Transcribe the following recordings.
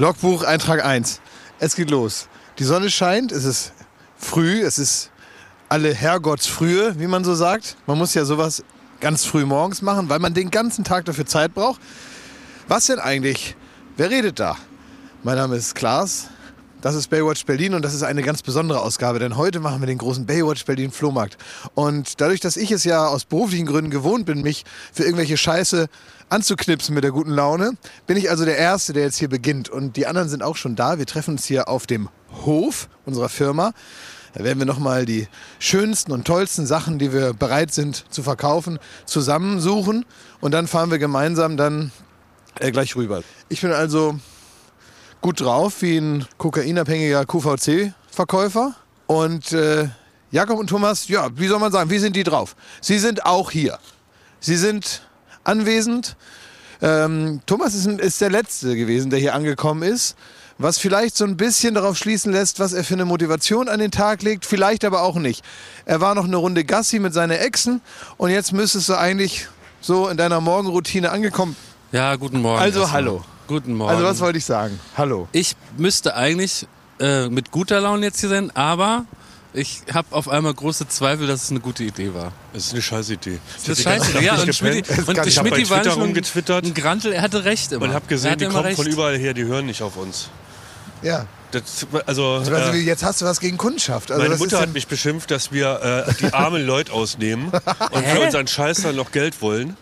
Logbuch, Eintrag 1. Es geht los. Die Sonne scheint, es ist früh, es ist alle Herrgottsfrühe, wie man so sagt. Man muss ja sowas ganz früh morgens machen, weil man den ganzen Tag dafür Zeit braucht. Was denn eigentlich? Wer redet da? Mein Name ist Klaas. Das ist Baywatch Berlin und das ist eine ganz besondere Ausgabe, denn heute machen wir den großen Baywatch Berlin Flohmarkt. Und dadurch, dass ich es ja aus beruflichen Gründen gewohnt bin, mich für irgendwelche Scheiße anzuknipsen mit der guten Laune, bin ich also der Erste, der jetzt hier beginnt. Und die anderen sind auch schon da. Wir treffen uns hier auf dem Hof unserer Firma. Da werden wir nochmal die schönsten und tollsten Sachen, die wir bereit sind zu verkaufen, zusammensuchen. Und dann fahren wir gemeinsam dann äh, gleich rüber. Ich bin also gut drauf wie ein kokainabhängiger QVC-Verkäufer. Und äh, Jakob und Thomas, ja, wie soll man sagen, wie sind die drauf? Sie sind auch hier. Sie sind anwesend. Ähm, Thomas ist, ist der Letzte gewesen, der hier angekommen ist. Was vielleicht so ein bisschen darauf schließen lässt, was er für eine Motivation an den Tag legt, vielleicht aber auch nicht. Er war noch eine Runde Gassi mit seinen Exen und jetzt müsstest du eigentlich so in deiner Morgenroutine angekommen. Ja, guten Morgen. Also erstmal. hallo. Guten Morgen. Also was wollte ich sagen? Hallo. ich müsste eigentlich äh, mit guter Laune jetzt hier sein, aber ich habe auf einmal große Zweifel, dass es eine gute Idee war. Das ist eine scheiß Idee. Das ist scheiße. Ja, und Schmidt, und ich hab Schmidt bei war Twitter rumgetwittert. ein Grantel, er hatte recht immer. Und hab Er gesehen, die kommen recht. von überall her, die hören nicht auf uns. Ja. Das, also, Also, äh, jetzt hast du was gegen Kundschaft. Also meine Mutter hat mich beschimpft, dass wir äh, die armen Leute ausnehmen und für unseren Scheiß dann noch Geld wollen.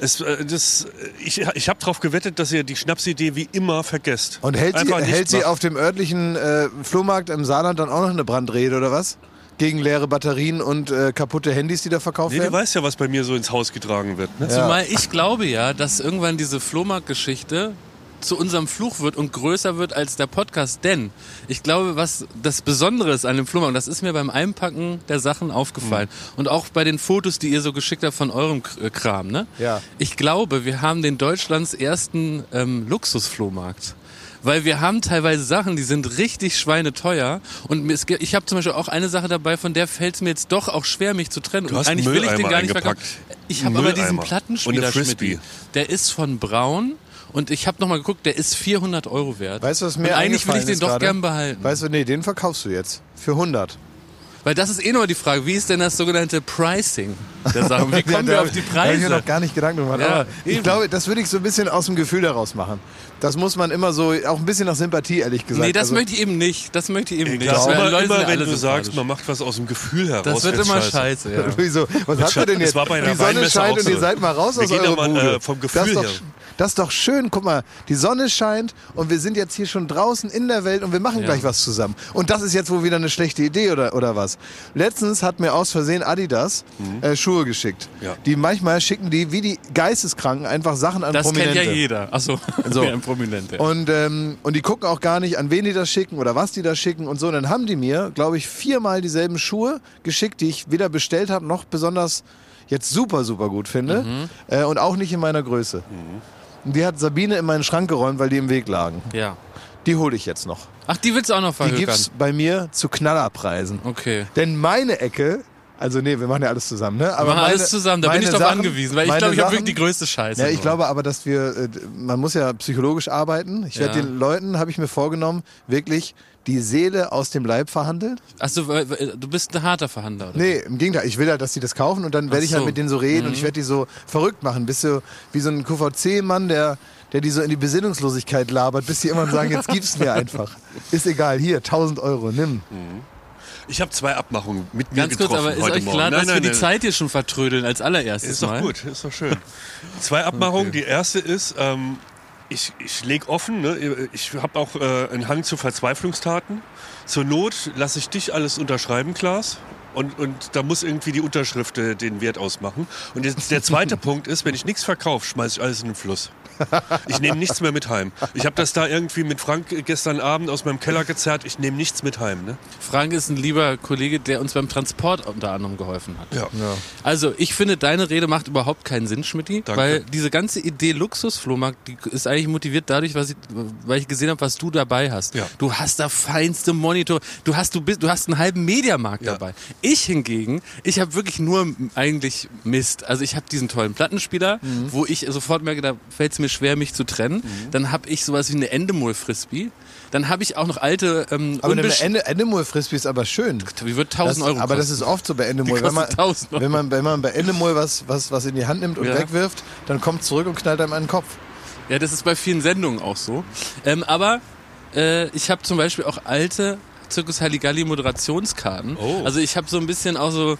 Es, äh, das, ich ich habe darauf gewettet, dass ihr die Schnapsidee wie immer vergesst. Und hält sie, hält sie auf dem örtlichen äh, Flohmarkt im Saarland dann auch noch eine Brandrede oder was? Gegen leere Batterien und äh, kaputte Handys, die da verkauft Nee, du werden? weißt ja, was bei mir so ins Haus getragen wird. Ne? Zumal ich glaube ja, dass irgendwann diese Flohmarktgeschichte zu unserem Fluch wird und größer wird als der Podcast. Denn ich glaube, was das Besondere ist an dem Flohmarkt, und das ist mir beim Einpacken der Sachen aufgefallen und auch bei den Fotos, die ihr so geschickt habt von eurem äh, Kram. Ne? Ja. Ich glaube, wir haben den Deutschlands ersten ähm, Luxusflohmarkt. Weil wir haben teilweise Sachen, die sind richtig schweineteuer. Und ich habe zum Beispiel auch eine Sache dabei, von der fällt es mir jetzt doch auch schwer, mich zu trennen. Du und hast eigentlich will ich den gar nicht verkaufen. Ich habe aber diesen. Plattenspieler, Und. Schmidti. Der ist von Braun. Und ich habe nochmal geguckt, der ist 400 Euro wert. Weißt du, was mir und eigentlich will ich den doch gerade? gern behalten. Weißt du, nee, den verkaufst du jetzt. Für 100. Weil das ist eh nur die Frage, wie ist denn das sogenannte Pricing der Sachen? Wie kommen Ja, wir da auf die hab ich mir Preise? noch gar nicht Gedanken gemacht. Ja, aber ich eben. glaube, das würde ich so ein bisschen aus dem Gefühl daraus machen. Das muss man immer so, auch ein bisschen nach Sympathie, ehrlich gesagt. Nee, das also, möchte ich eben nicht. Das möchte ich eben nicht. Klar, Das immer, wenn du sagst, man macht was aus dem Gefühl heraus. Das wird immer scheiße, ja. Wieso? Was habt ihr denn Das jetzt? war bei einer die Sonne scheint und so. ihr seid mal raus Wir aus doch mal, Bude. äh, vom das Gefühl ist, doch, her. Das ist doch schön. Guck mal, die Sonne scheint und wir sind jetzt hier schon draußen in der Welt und wir machen Ja. gleich was zusammen. Und das ist jetzt wohl wieder eine schlechte Idee oder, oder was? Letztens hat mir aus Versehen Adidas äh, Schuhe geschickt. Mhm. Ja. Die manchmal schicken die wie die Geisteskranken einfach Sachen an Das Prominente. kennt ja jeder. Achso, So. ein Prominente. Und, ähm, und die gucken auch gar nicht, an wen die das schicken oder was die da schicken und so. Und dann haben die mir, glaube ich, viermal dieselben Schuhe geschickt, die ich weder bestellt habe, noch besonders jetzt super, super gut finde. Mhm. Äh, und auch nicht in meiner Größe. Und die hat Sabine in meinen Schrank geräumt, weil die im Weg lagen. ja. Die hole ich jetzt noch. Ach, die willst du auch noch Die verhökern? gibt's bei mir zu Knallerpreisen. Okay. Denn meine Ecke, also nee, wir machen ja alles zusammen, ne? Wir Aber machen meine, alles zusammen, da bin ich drauf Sachen- angewiesen, weil ich glaube, ich habe wirklich die größte Scheiße. ja, ich nur. glaube aber, dass wir, äh, man muss ja psychologisch arbeiten. Ich werde Ja. den Leuten, habe ich mir vorgenommen, wirklich die Seele aus dem Leib verhandeln. Achso, du bist ein harter Verhandler, oder? Nee, im Gegenteil. Ich will halt, dass die das kaufen und dann werde ich halt mit denen so reden und ich werde die so verrückt machen. Bist du wie so ein QVC-Mann, der, der die so in die Besinnungslosigkeit labert, bis die immer sagen, jetzt gib's mir einfach. Ist egal, hier, 1000 Euro, nimm. Ich habe zwei Abmachungen mit mir Ganz kurz, getroffen aber ist heute euch Morgen. klar, nein, dass nein, wir die nein. Zeit hier schon vertrödeln als allererstes Ist doch Mal? gut, ist doch schön. Zwei Abmachungen. Die erste ist, ähm, ich, ich leg offen, ne? ich habe auch äh, einen Hang zu Verzweiflungstaten. Zur Not lasse ich dich alles unterschreiben, Klaas. Und, und da muss irgendwie die Unterschrift äh, den Wert ausmachen. Und jetzt der zweite Punkt ist, wenn ich nichts verkaufe, schmeiße ich alles in den Fluss. Ich nehme nichts mehr mit heim. Ich habe das da irgendwie mit Frank gestern Abend aus meinem Keller gezerrt. Ich nehme nichts mit heim. Ne? Frank ist ein lieber Kollege, der uns beim Transport unter anderem geholfen hat. Ja. Also, ich finde, deine Rede macht überhaupt keinen Sinn, Schmidti, Danke. weil diese ganze Idee Luxusflohmarkt, die ist eigentlich motiviert dadurch, was ich, weil ich gesehen habe, was du dabei hast. Ja. Du hast da feinste Monitor, du hast, du bist, du hast einen halben Mediamarkt Ja. dabei. Ich hingegen, ich habe wirklich nur eigentlich Mist. Also ich habe diesen tollen Plattenspieler, Mhm. wo ich sofort merke, da fällt es mir schwer, mich zu trennen. Dann habe ich sowas wie eine Endemol-Frisbee. Dann habe ich auch noch alte ähm, Aber eine unbesch- Ende, Endemol Frisbee ist aber schön. Wie wird 1000 Das, Euro aber das kosten. ist oft so bei Endemol. Die Wenn man, kostet 1000 Euro. wenn, man, wenn man bei Endemol was, was, was in die Hand nimmt und Ja. wegwirft, dann kommt zurück und knallt einem einen Kopf. Ja, das ist bei vielen Sendungen auch so. Ähm, aber äh, ich habe zum Beispiel auch alte Zirkus Halligalli Moderationskarten. Oh. Also ich habe so ein bisschen auch so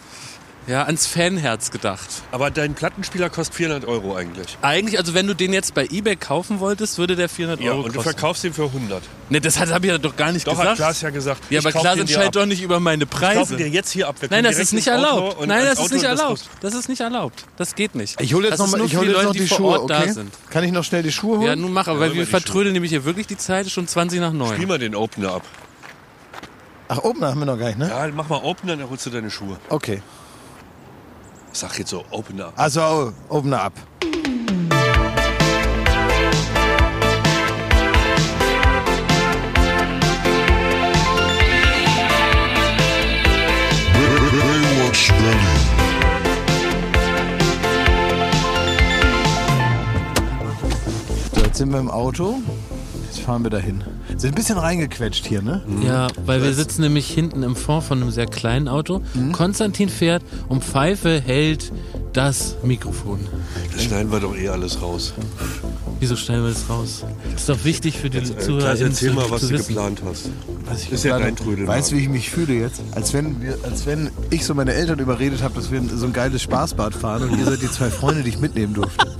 ja, ans Fanherz gedacht. Aber dein Plattenspieler kostet 400 Euro eigentlich. Eigentlich, also wenn du den jetzt bei eBay kaufen wolltest, würde der 400 Ja, Euro und du kosten. verkaufst ihn für 100. Ne, das habe ich ja doch gar nicht Doch, hat gesagt. Klaas ja gesagt. ja, ich aber Klaas den entscheidet doch nicht über meine Ich kaufe Preise. dir jetzt hier ab. Wir Nein, das ist nicht erlaubt. Nein, das ist nicht das erlaubt. Das ist nicht erlaubt. Das geht nicht. Ich hole jetzt das noch, ich hol jetzt Leute, noch die die Schuhe, okay? sind. Kann ich noch schnell die Schuhe holen? Ja, nun mach, aber weil über wir vertrödeln nämlich hier wirklich die Zeit, ist schon 20 nach 9. Spiel mal den Opener ab. Ach, oben haben wir noch gar nicht, ne? Ja, mach mal Opener, dann holst du deine Schuhe. Okay. Sag jetzt so Opener. Also, Opener ab. Jetzt sind wir im Auto. Jetzt fahren wir dahin. Sind ein bisschen reingequetscht hier, ne? Ja, weil wir sitzen nämlich hinten im Fond von einem sehr kleinen Auto. Mhm. Konstantin fährt und Pfeife hält das Mikrofon. Das schneiden wir doch eh alles raus. Wieso stellen wir das raus? Das ist doch wichtig für die Äh, Zuhörer. Klaas, erzähl zu, mal, was du wissen. geplant hast. Was ich Ist ja geplant dein. Trödelmarkt. Weißt du, wie ich mich fühle jetzt? Als wenn, wir, als wenn ich so meine Eltern überredet habe, dass wir so ein geiles Spaßbad fahren und ihr seid die zwei Freunde, die ich mitnehmen durfte.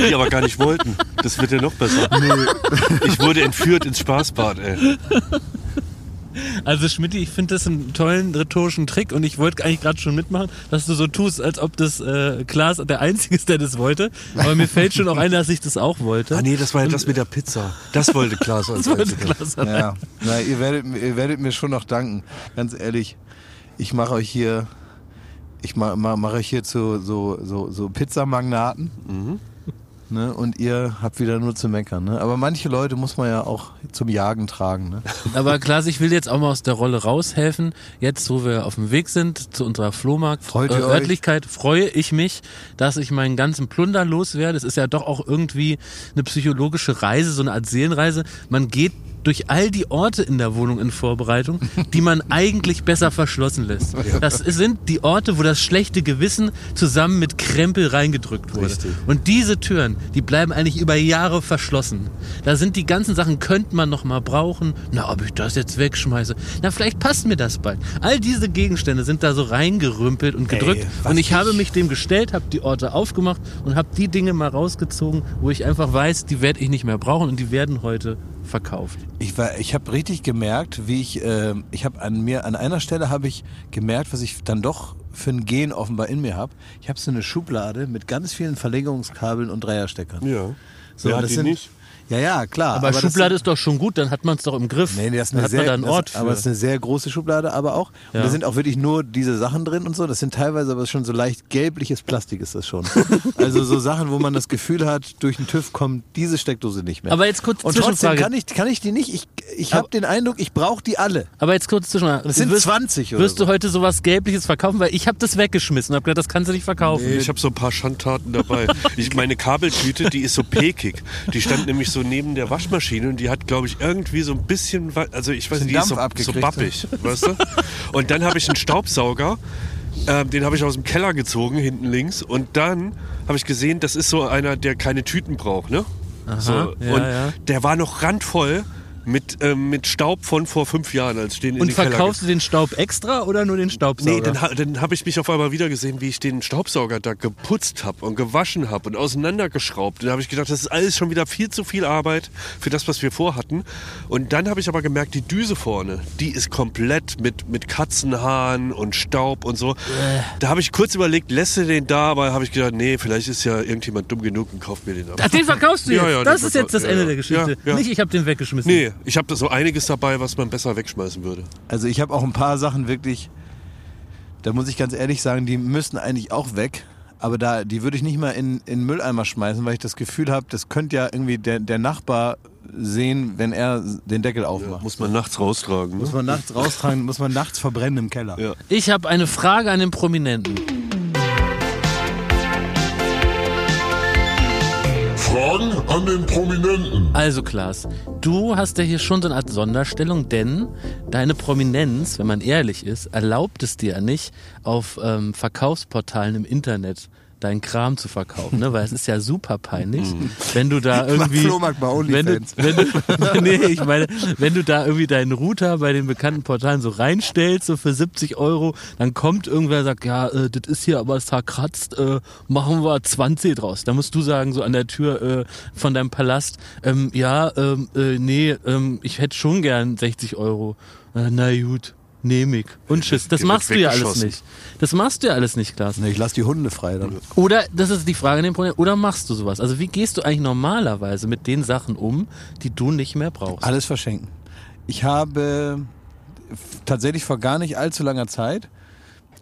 Ja, die aber gar nicht wollten. Das wird ja noch besser. Ich wurde entführt ins Spaßbad, ey. Also Schmidt, ich finde das einen tollen rhetorischen Trick und ich wollte eigentlich gerade schon mitmachen, dass du so tust, als ob das äh, Klaas der Einzige ist, der das wollte. Aber mir fällt schon auch ein, dass ich das auch wollte. Ah nee, das war ja das mit der Pizza. Das wollte Klaas als Das wollte Einziger. Klaas. Ja, na, ihr, werdet, ihr werdet mir schon noch danken. Ganz ehrlich, ich mache euch hier, ich mache mach, euch hier zu so, so, so Pizzamagnaten. Ne, und ihr habt wieder nur zu meckern. Ne? Aber manche Leute muss man ja auch zum Jagen tragen. Ne? Aber Klaas, ich will jetzt auch mal aus der Rolle raushelfen. Jetzt, wo wir auf dem Weg sind zu unserer Flohmarkt äh, euch? Örtlichkeit, freue ich mich, dass ich meinen ganzen Plunder loswerde. Es ist ja doch auch irgendwie eine psychologische Reise, so eine Art Seelenreise. Man geht durch all die Orte in der Wohnung in Vorbereitung, die man eigentlich besser verschlossen lässt. Das sind die Orte, wo das schlechte Gewissen zusammen mit Krempel reingedrückt wurde. Richtig. Und diese Türen, die bleiben eigentlich über Jahre verschlossen. Da sind die ganzen Sachen, könnte man noch mal brauchen. Na, ob ich das jetzt wegschmeiße. Na, vielleicht passt mir das bald. All diese Gegenstände sind da so reingerümpelt und gedrückt. Ey, und ich, ich- habe mich dem gestellt, habe die Orte aufgemacht und habe die Dinge mal rausgezogen, wo ich einfach weiß, die werde ich nicht mehr brauchen und die werden heute verkauft. Ich war, ich habe richtig gemerkt, wie ich, äh, ich habe an mir, an einer Stelle habe ich gemerkt, was ich dann doch für ein Gen offenbar in mir habe. Ich habe so eine Schublade mit ganz vielen Verlängerungskabeln und Dreiersteckern. Ja. So, Wer das die sind, nicht? Ja, ja, klar. Aber, das Schublade ist doch schon gut, dann hat man es doch im Griff. Nee, nee, das ist dann eine hat sehr, einen Ort das, aber es ist eine sehr große Schublade, aber auch. Ja. Und da sind auch wirklich nur diese Sachen drin und so. Das sind teilweise aber schon so leicht gelbliches Plastik ist das schon. also so Sachen, wo man das Gefühl hat, durch den TÜV kommt diese Steckdose nicht mehr. Aber jetzt kurz und trotzdem Zwischenfrage. kann ich, kann ich die nicht. Ich, ich habe den Eindruck, ich brauche die alle. Aber jetzt kurz zwischen. Das sind wirst, 20 oder Wirst so. du heute sowas Gelbliches verkaufen? Weil ich habe das weggeschmissen und habe gedacht, das kannst du nicht verkaufen. Ich habe so ein paar Schandtaten dabei. Ich, meine Kabeltüte, die ist so pekig. Die stand nämlich so neben der Waschmaschine und die hat, glaube ich, irgendwie so ein bisschen, also ich weiß nicht, die ist so, so bappig, weißt du? Und dann habe ich einen Staubsauger, ähm, den habe ich aus dem Keller gezogen, hinten links. Und dann habe ich gesehen, das ist so einer, der keine Tüten braucht, ne? so, ja, und ja. der war noch randvoll mit, ähm, mit Staub von vor fünf Jahren, als ich den in Und den Keller verkaufst du den Staub extra oder nur den Staubsauger? Nee, dann, ha- dann habe ich mich auf einmal wieder gesehen, wie ich den Staubsauger da geputzt habe und gewaschen habe und auseinandergeschraubt. Dann habe ich gedacht, das ist alles schon wieder viel zu viel Arbeit für das, was wir vorhatten. Und dann habe ich aber gemerkt, die Düse vorne, die ist komplett mit, mit Katzenhaaren und Staub und so. Da habe ich kurz überlegt, lässt du den da, aber habe ich gedacht, nee, vielleicht ist ja irgendjemand dumm genug und kauft mir den ab. Ach, den verkaufst du jetzt? Ja, ja, das den ist jetzt das Ende ja, der. Geschichte. Nicht, ich habe den weggeschmissen. Nee, ich habe da so einiges dabei, was man besser wegschmeißen würde. Also ich habe auch ein paar Sachen wirklich, da muss ich ganz ehrlich sagen, die müssen eigentlich auch weg. Aber da, die würde ich nicht mal in, in den Mülleimer schmeißen, weil ich das Gefühl habe, das könnte ja irgendwie der, der Nachbar sehen, wenn er den Deckel aufmacht. Muss man nachts raustragen. Muss Ne? man nachts raustragen, muss man nachts verbrennen im Keller. Ja. Ich habe eine Frage an den Prominenten. An den Prominenten. Also Klaas, du hast ja hier schon so eine Art Sonderstellung, denn deine Prominenz, wenn man ehrlich ist, erlaubt es dir ja nicht, auf ähm, Verkaufsportalen im Internet deinen Kram zu verkaufen, ne? Weil es ist ja super peinlich, wenn du da irgendwie, wenn du, wenn du, nee, ich meine, wenn du da irgendwie deinen Router bei den bekannten Portalen so reinstellst, so für 70 Euro, dann kommt irgendwer und sagt, ja, äh, das ist hier aber zerkratzt, äh, machen wir 20 draus. Da musst du sagen, so an der Tür äh, von deinem Palast, ähm, ja, ähm, äh, nee, ähm, ich hätte schon gern 60 Euro. Äh, na gut. Nehme ich. Und tschüss. Das machst du ja alles nicht. Das machst du ja alles nicht, Klaas. Nee, ich lass die Hunde frei dann. Oder, das ist die Frage an den Problem, oder machst du sowas? Also wie gehst du eigentlich normalerweise mit den Sachen um, die du nicht mehr brauchst? Alles verschenken. Ich habe tatsächlich vor gar nicht allzu langer Zeit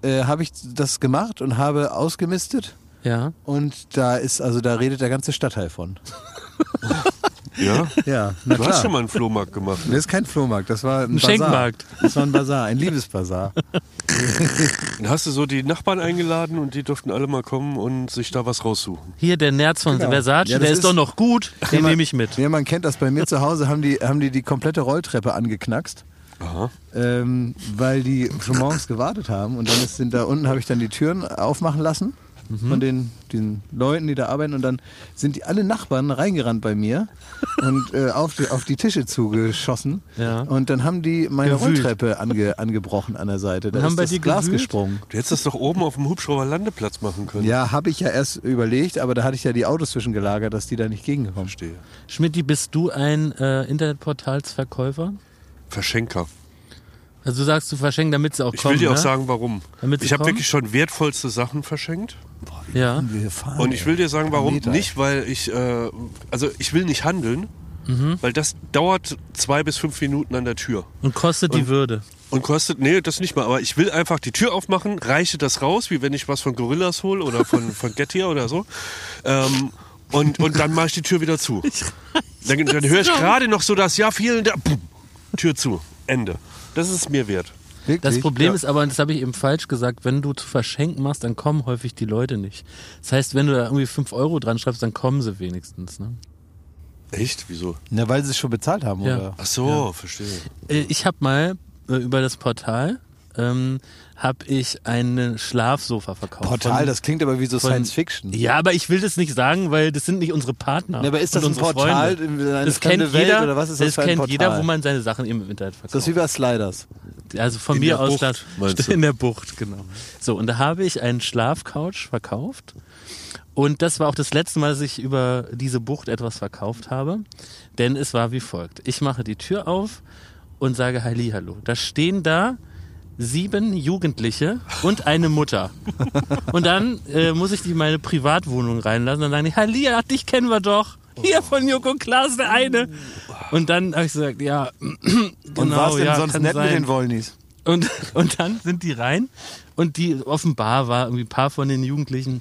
äh, habe ich das gemacht und habe ausgemistet. Ja. Und da ist, also da redet der ganze Stadtteil von. Ja? Ja, na Du hast schon mal einen Flohmarkt gemacht. Das ist kein Flohmarkt, das war ein, Ein Bazar. Schenkmarkt. Das war ein Bazar, ein Liebesbazar. Dann hast du so die Nachbarn eingeladen und die durften alle mal kommen und sich da was raussuchen. Hier der Nerz von Genau. Versace, Ja, der ist, ist- doch noch gut, den man- nehme ich mit. Ja, man kennt das bei mir zu Hause, haben die, haben die die komplette Rolltreppe angeknackst. Aha. ähm, weil die schon morgens gewartet haben und dann ist, sind da unten habe ich dann die Türen aufmachen lassen von den, den Leuten, die da arbeiten und dann sind die alle Nachbarn reingerannt bei mir und äh, auf, die, auf die Tische zugeschossen Ja. und dann haben die meine Gewühlt. Rolltreppe ange, angebrochen an der Seite. Da Und haben ist bei das dir Glas gewühlt? gesprungen. Du hättest das doch oben auf dem Hubschrauber Landeplatz machen können. Ja, habe ich ja erst überlegt, aber da hatte ich ja die Autos zwischengelagert, dass die da nicht gegenkommen. Verstehe. Schmidti, bist du ein äh, Internetportalsverkäufer? Verschenker. Also du sagst, du verschenken, damit sie auch Ich kommen, will dir auch ne? sagen, warum. Ich habe wirklich schon wertvollste Sachen verschenkt. Ja. Wir fahren, Und ich will dir sagen, warum. Meter. Nicht, weil ich, äh, also ich will nicht handeln, Mhm. weil das dauert zwei bis fünf Minuten an der Tür. Und kostet die Und- Würde. Und kostet, nee, das nicht mal, aber ich will einfach die Tür aufmachen, reiche das raus, wie wenn ich was von Gorillas hole oder von, von Getir oder so. Ähm, und, und dann mache ich die Tür wieder zu. Dann, dann höre ich gerade noch so das Ja, vielen Dank. Tür zu. Ende. Das ist es mir wert. Wirklich? Das Problem Ja. ist aber, und das habe ich eben falsch gesagt, wenn du zu verschenken machst, dann kommen häufig die Leute nicht. Das heißt, wenn du da irgendwie 5 Euro dran schreibst, dann kommen sie wenigstens. Ne? Echt? Wieso? Na, weil sie es schon bezahlt haben, Ja. oder? Ach so, verstehe. Äh, Ich habe mal äh, über das Portal ähm, habe ich ein Schlafsofa verkauft. Portal, Von- das klingt aber wie so von- Science Fiction. Ja, aber ich will das nicht sagen, weil das sind nicht unsere Partner. Ja, aber ist das ein Portal, Das kennt Welt jeder, oder was ist das das kennt Portal? jeder, wo man seine Sachen im Internet verkauft. Das ist wie bei Sliders. Also von In mir aus Bucht, in der Bucht, genau. So, und da habe ich einen Schlafcouch verkauft. Und das war auch das letzte Mal, dass ich über diese Bucht etwas verkauft habe. Denn es war wie folgt. Ich mache die Tür auf und sage Hallihallo. Da stehen da sieben Jugendliche und eine Mutter. Und dann äh, muss ich die in meine Privatwohnung reinlassen. Dann sagen die, Halli, dich kennen wir doch. Hier von Joko Klaas, der eine. Und dann habe ich gesagt, ja, genau, Und war es denn ja, sonst nett sein. mit den Wollnis? Und, und dann sind die rein und die offenbar war irgendwie ein paar von den Jugendlichen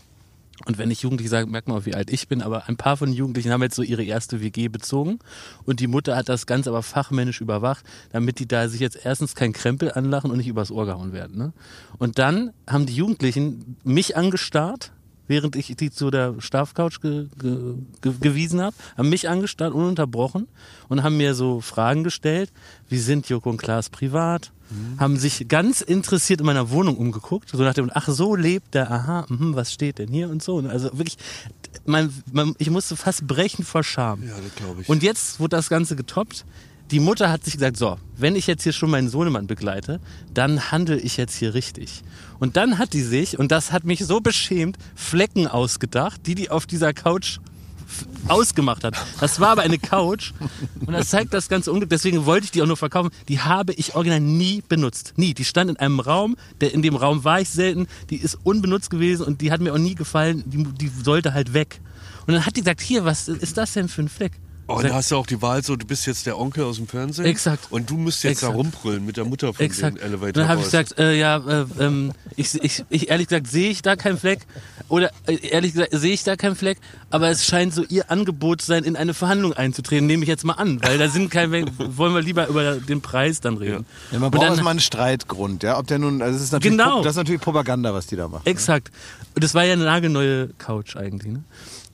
und wenn ich Jugendlich sage, merkt man auch, wie alt ich bin, aber ein paar von den Jugendlichen haben jetzt so ihre erste WG bezogen und die Mutter hat das Ganze aber fachmännisch überwacht, damit die da sich jetzt erstens kein Krempel anlachen und nicht übers Ohr gehauen werden. Ne? Und dann haben die Jugendlichen mich angestarrt, während ich die zu der Schlafcouch ge, ge, gewiesen habe, haben mich angestarrt, ununterbrochen und haben mir so Fragen gestellt, wie sind Joko und Klaas privat? Haben sich ganz interessiert in meiner Wohnung umgeguckt, so nach dem, ach so lebt der, aha, mhm, was steht denn hier und so. Also wirklich, man, man, ich musste fast brechen vor Scham. Ja, das glaube ich. Und jetzt wurde das Ganze getoppt. Die Mutter hat sich gesagt, so, wenn ich jetzt hier schon meinen Sohnemann begleite, dann handle ich jetzt hier richtig. Und dann hat die sich, und das hat mich so beschämt, Flecken ausgedacht, die die auf dieser Couch ausgemacht hat. Das war aber eine Couch und das zeigt das ganze Unglück. Deswegen wollte ich die auch nur verkaufen. Die habe ich original nie benutzt. Nie. Die stand in einem Raum, der, in dem Raum war ich selten. Die ist unbenutzt gewesen und die hat mir auch nie gefallen. Die, die sollte halt weg. Und dann hat die gesagt, hier, was ist das denn für ein Fleck? Oh, und da hast du auch die Wahl so, du bist jetzt der Onkel aus dem Fernsehen. Exakt. Und du musst jetzt Exakt. da rumbrüllen mit der Mutter von Exakt. den Elevator Dann habe ich gesagt, äh, ja, äh, ähm, ich, ich, ich ehrlich gesagt sehe ich da keinen Fleck. Oder äh, ehrlich gesagt sehe ich da keinen Fleck. Aber es scheint so ihr Angebot zu sein, in eine Verhandlung einzutreten. Nehme ich jetzt mal an, weil da sind keine. wollen wir lieber über den Preis dann reden. Ja, man Und braucht dann- erstmal einen Streitgrund, ja. Ob der nun, also das ist natürlich, Genau. Das ist natürlich Propaganda, was die da machen. Exakt. Und das war ja eine nagelneue Couch eigentlich. Ne?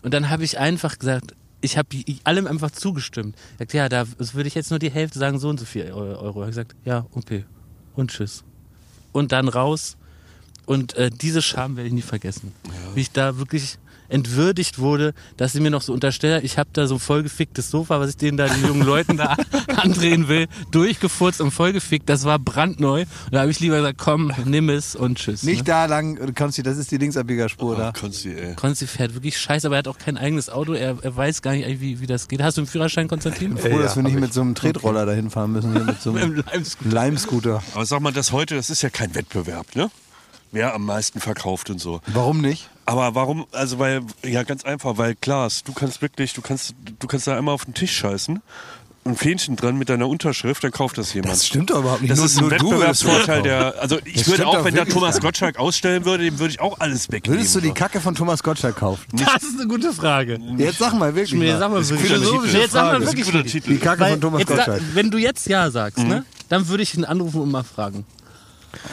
Und dann habe ich einfach gesagt, ich habe allem einfach zugestimmt. Ich gesagt, ja, da das würde ich jetzt nur die Hälfte sagen, so und so viel Euro. Habe gesagt, ja, okay. Und tschüss. Und dann raus. Und äh, diese Scham werde ich nie vergessen. Wie ich da wirklich entwürdigt wurde, dass sie mir noch so unterstellt, ich habe da so ein vollgeficktes Sofa, was ich denen da, den jungen Leuten da andrehen will, durchgefurzt und vollgefickt. Das war brandneu. Und da habe ich lieber gesagt, komm, nimm es und tschüss. ne? Nicht da lang, Konsti, das ist die Linksabbiegerspur Oh, da. Konsti, ey. Konsti fährt wirklich scheiße, aber er hat auch kein eigenes Auto. Er, er weiß gar nicht, wie, wie das geht. Hast du einen Führerschein, Konstantin? Froh, dass wir nicht mit so einem Tretroller dahin fahren müssen, mit so einem Im Leimscooter. Leimscooter. Aber sag mal, das heute, das ist ja kein Wettbewerb, ne? Wer am meisten verkauft und so. Warum nicht? Aber warum, also weil, ja ganz einfach, weil Klaas, du kannst wirklich, du kannst, du kannst da einmal auf den Tisch scheißen, ein Fähnchen dran mit deiner Unterschrift, dann kauft das jemand. Das stimmt doch überhaupt nicht. Das Nur- ist ein nur du würdest Wettbewerbsvorteil der, also ich Das würde auch, wenn da Thomas. Gottschalk ausstellen würde, dem würde ich auch alles wegnehmen. Würdest du die. Kacke von Thomas Gottschalk kaufen? Das ist eine gute Frage. Jetzt sag mal wirklich. Mal. sag mal Das ist. Jetzt sag mal wirklich. Die Kacke Weil von Thomas Gottschalk. wenn du jetzt Ja sagst, ne, dann würde ich ihn anrufen und mal fragen.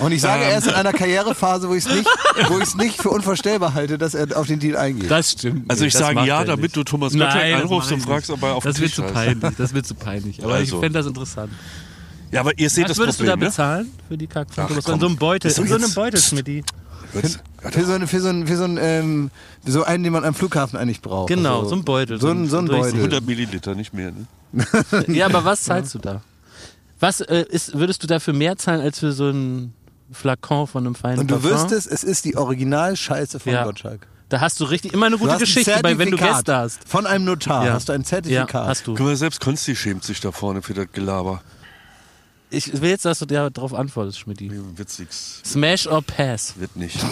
Und ich sage Ähm. erst in einer Karrierephase, wo ich es nicht, wo nicht für unvorstellbar halte, dass er auf den Deal eingeht. Das stimmt. Also ich Das sage ja, er damit nicht. du Thomas Gottschalk anrufst und fragst, nicht. ob er auf Das den wird Tisch zu scheißt. peinlich. Das wird zu peinlich. Aber Also. ich fände das interessant. Ja, aber ihr seht Was das würdest Problem, du da ne? bezahlen für die? Ach, in so einem Beutel. Ist In so einem Beutel. Schmidti. Jetzt- Für so, eine, für so einen, für so einen, ähm, so einen, den man am Flughafen eigentlich braucht. Genau, Also, so ein Beutel. So ein, so ein. Beutel. 100 Milliliter, nicht mehr. Ne? Ja, aber was zahlst du da? Was äh, ist, würdest du dafür mehr zahlen als für so ein Flakon von einem feinen Und du Parfum? wüsstest, es ist die Originalscheiße von Ja. Gottschalk. Da hast du richtig immer eine gute Geschichte bei, wenn du Zertifikat Gäste hast. Von einem Notar Ja. hast du ein Ja, Zertifikat. hast du. Guck mal, selbst Konsti schämt sich da vorne für das Gelaber. Ich will jetzt, dass du darauf antwortest, Schmidti. Witzig's. Smash or Pass? Wird nicht.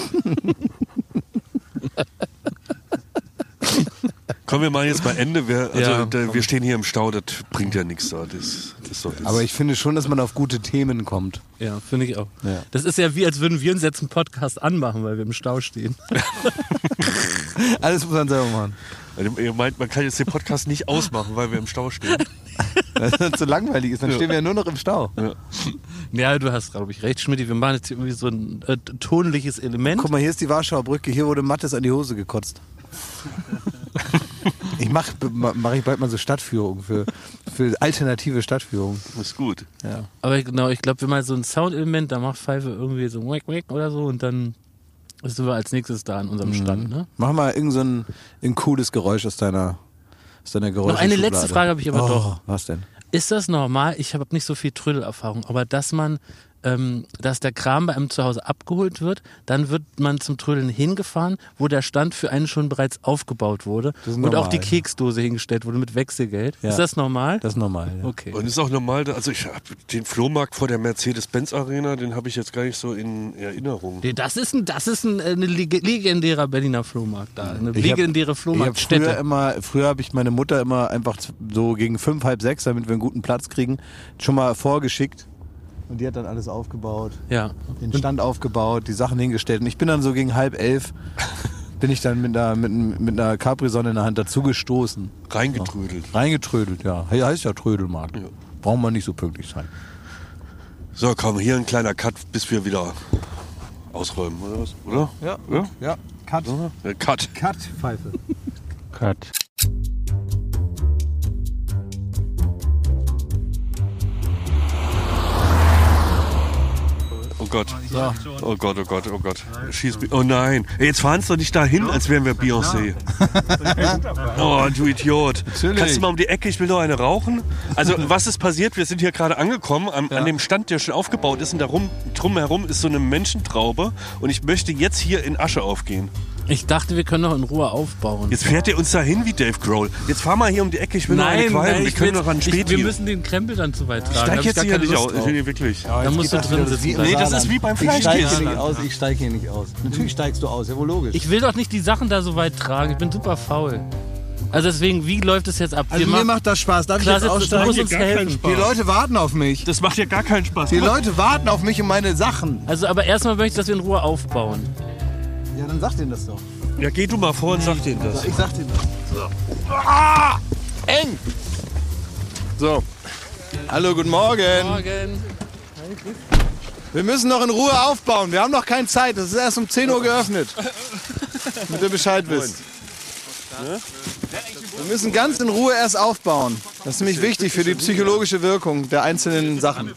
Kommen wir mal jetzt mal Ende. Wir, also, Ja. da, wir stehen hier im Stau, das bringt ja nichts da. Das, das jetzt- Aber ich finde schon, dass man auf gute Themen kommt. Ja, finde ich auch. Ja. Das ist ja wie, als würden wir uns jetzt einen Podcast anmachen, weil wir im Stau stehen. Alles muss man selber machen. Also, Ihr meint, man kann jetzt den Podcast nicht ausmachen, weil wir im Stau stehen. Weil es so langweilig ist, dann stehen wir ja nur noch im Stau. Ja, du hast, glaube ich, recht, Schmidti. Wir machen jetzt hier irgendwie so ein äh, tonliches Element. Guck mal, hier ist die Warschauer Brücke, hier wurde Mattes an die Hose gekotzt. Ich mache mach ich bald mal so Stadtführungen für, für alternative Stadtführungen. Das ist gut. Ja. Aber genau, ich glaube, wir mal so ein Soundelement, da macht Pfeife irgendwie so wack, wack oder so und dann sind wir als nächstes da an unserem Stand. Ne? Mach mal irgend so ein, ein cooles Geräusch aus deiner, aus deiner Geräusch. Noch eine letzte Frage habe ich aber oh, doch. Was denn? Ist das normal? Ich habe nicht so viel Trödelerfahrung, aber dass man, ähm, dass der Kram bei einem zu Hause abgeholt wird, dann wird man zum Trödeln hingefahren, wo der Stand für einen schon bereits aufgebaut wurde Das ist und auch normal. die Keksdose hingestellt wurde mit Wechselgeld. Ja. Ist das normal? Das ist normal. Ja. okay. Und ist auch normal, also ich habe den Flohmarkt vor der Mercedes-Benz-Arena, den habe ich jetzt gar nicht so in Erinnerung. Nee, Das ist ein, das ist ein, äh, legendärer Berliner Flohmarkt da. Eine Ich hab- legendäre Ich hab früher Flohmarktstätte. immer, früher habe ich meine Mutter immer einfach so gegen fünf, halb sechs, damit wir einen guten Platz kriegen, schon mal vorgeschickt. Und die hat dann alles aufgebaut, Ja. den Stand aufgebaut, die Sachen hingestellt. Und ich bin dann so gegen halb elf, bin ich dann mit einer, mit, mit einer Capri-Sonne in der Hand dazugestoßen. Reingetrödelt. Reingetrödelt, ja. He- Heißt ja Trödelmarkt. Braucht man nicht so pünktlich sein. So, komm, hier ein kleiner Cut, bis wir wieder ausräumen, oder was? Oder? Ja, Ja? ja. Cut. Äh, Cut. Cut, Pfeife. Cut. Oh Gott. Oh Gott, oh Gott, oh Gott. Schieß mich. Oh nein. Jetzt fahren Sie doch nicht dahin, als wären wir Beyoncé. Oh, du Idiot. Natürlich. Kannst du mal um die Ecke, ich will doch eine rauchen? Also, was ist passiert? Wir sind hier gerade angekommen, am, an dem Stand, der schon aufgebaut ist. Und darum, drumherum ist so eine Menschentraube. Und ich möchte jetzt hier in Asche aufgehen. Ich dachte, wir können noch in Ruhe aufbauen. Jetzt fährt er uns dahin wie Dave Grohl. Jetzt fahr mal hier um die Ecke, ich will noch eine nein, Qualm. nein, Wir ich können noch an ich, Spät wir müssen den Krempel dann zu weit tragen. Steig Da ich jetzt gar hier nicht aus. Nee, wirklich. Da musst du drin sitzen. Nee, das ist wie beim Ich steige Fleischkäse. hier nicht aus, ich steige hier nicht aus. Natürlich steigst du aus, ja wohl logisch. Ich will doch nicht die Sachen da so weit tragen. Ich bin super faul. Also deswegen, wie läuft es jetzt ab? Also mir macht das Spaß. Darf Klaas, ich jetzt jetzt, du musst aussteigen? uns Gar keinen helfen. Spaß. Die Leute warten auf mich. Das macht ja gar keinen Spaß. Die Leute warten auf mich und meine Sachen. Also aber erstmal möchte ich, dass wir in Ruhe aufbauen. Ja, dann sag denen das doch. Ja, geh du mal vor und sag denen das. Ich sag denen das. So. Ah, eng! So. Hallo, guten Morgen. Morgen. Wir müssen noch in Ruhe aufbauen. Wir haben noch keine Zeit. Das ist erst um 10 Uhr geöffnet. Damit ihr Bescheid wisst. Wir müssen ganz in Ruhe erst aufbauen. Das ist nämlich wichtig für die psychologische Wirkung der einzelnen Sachen.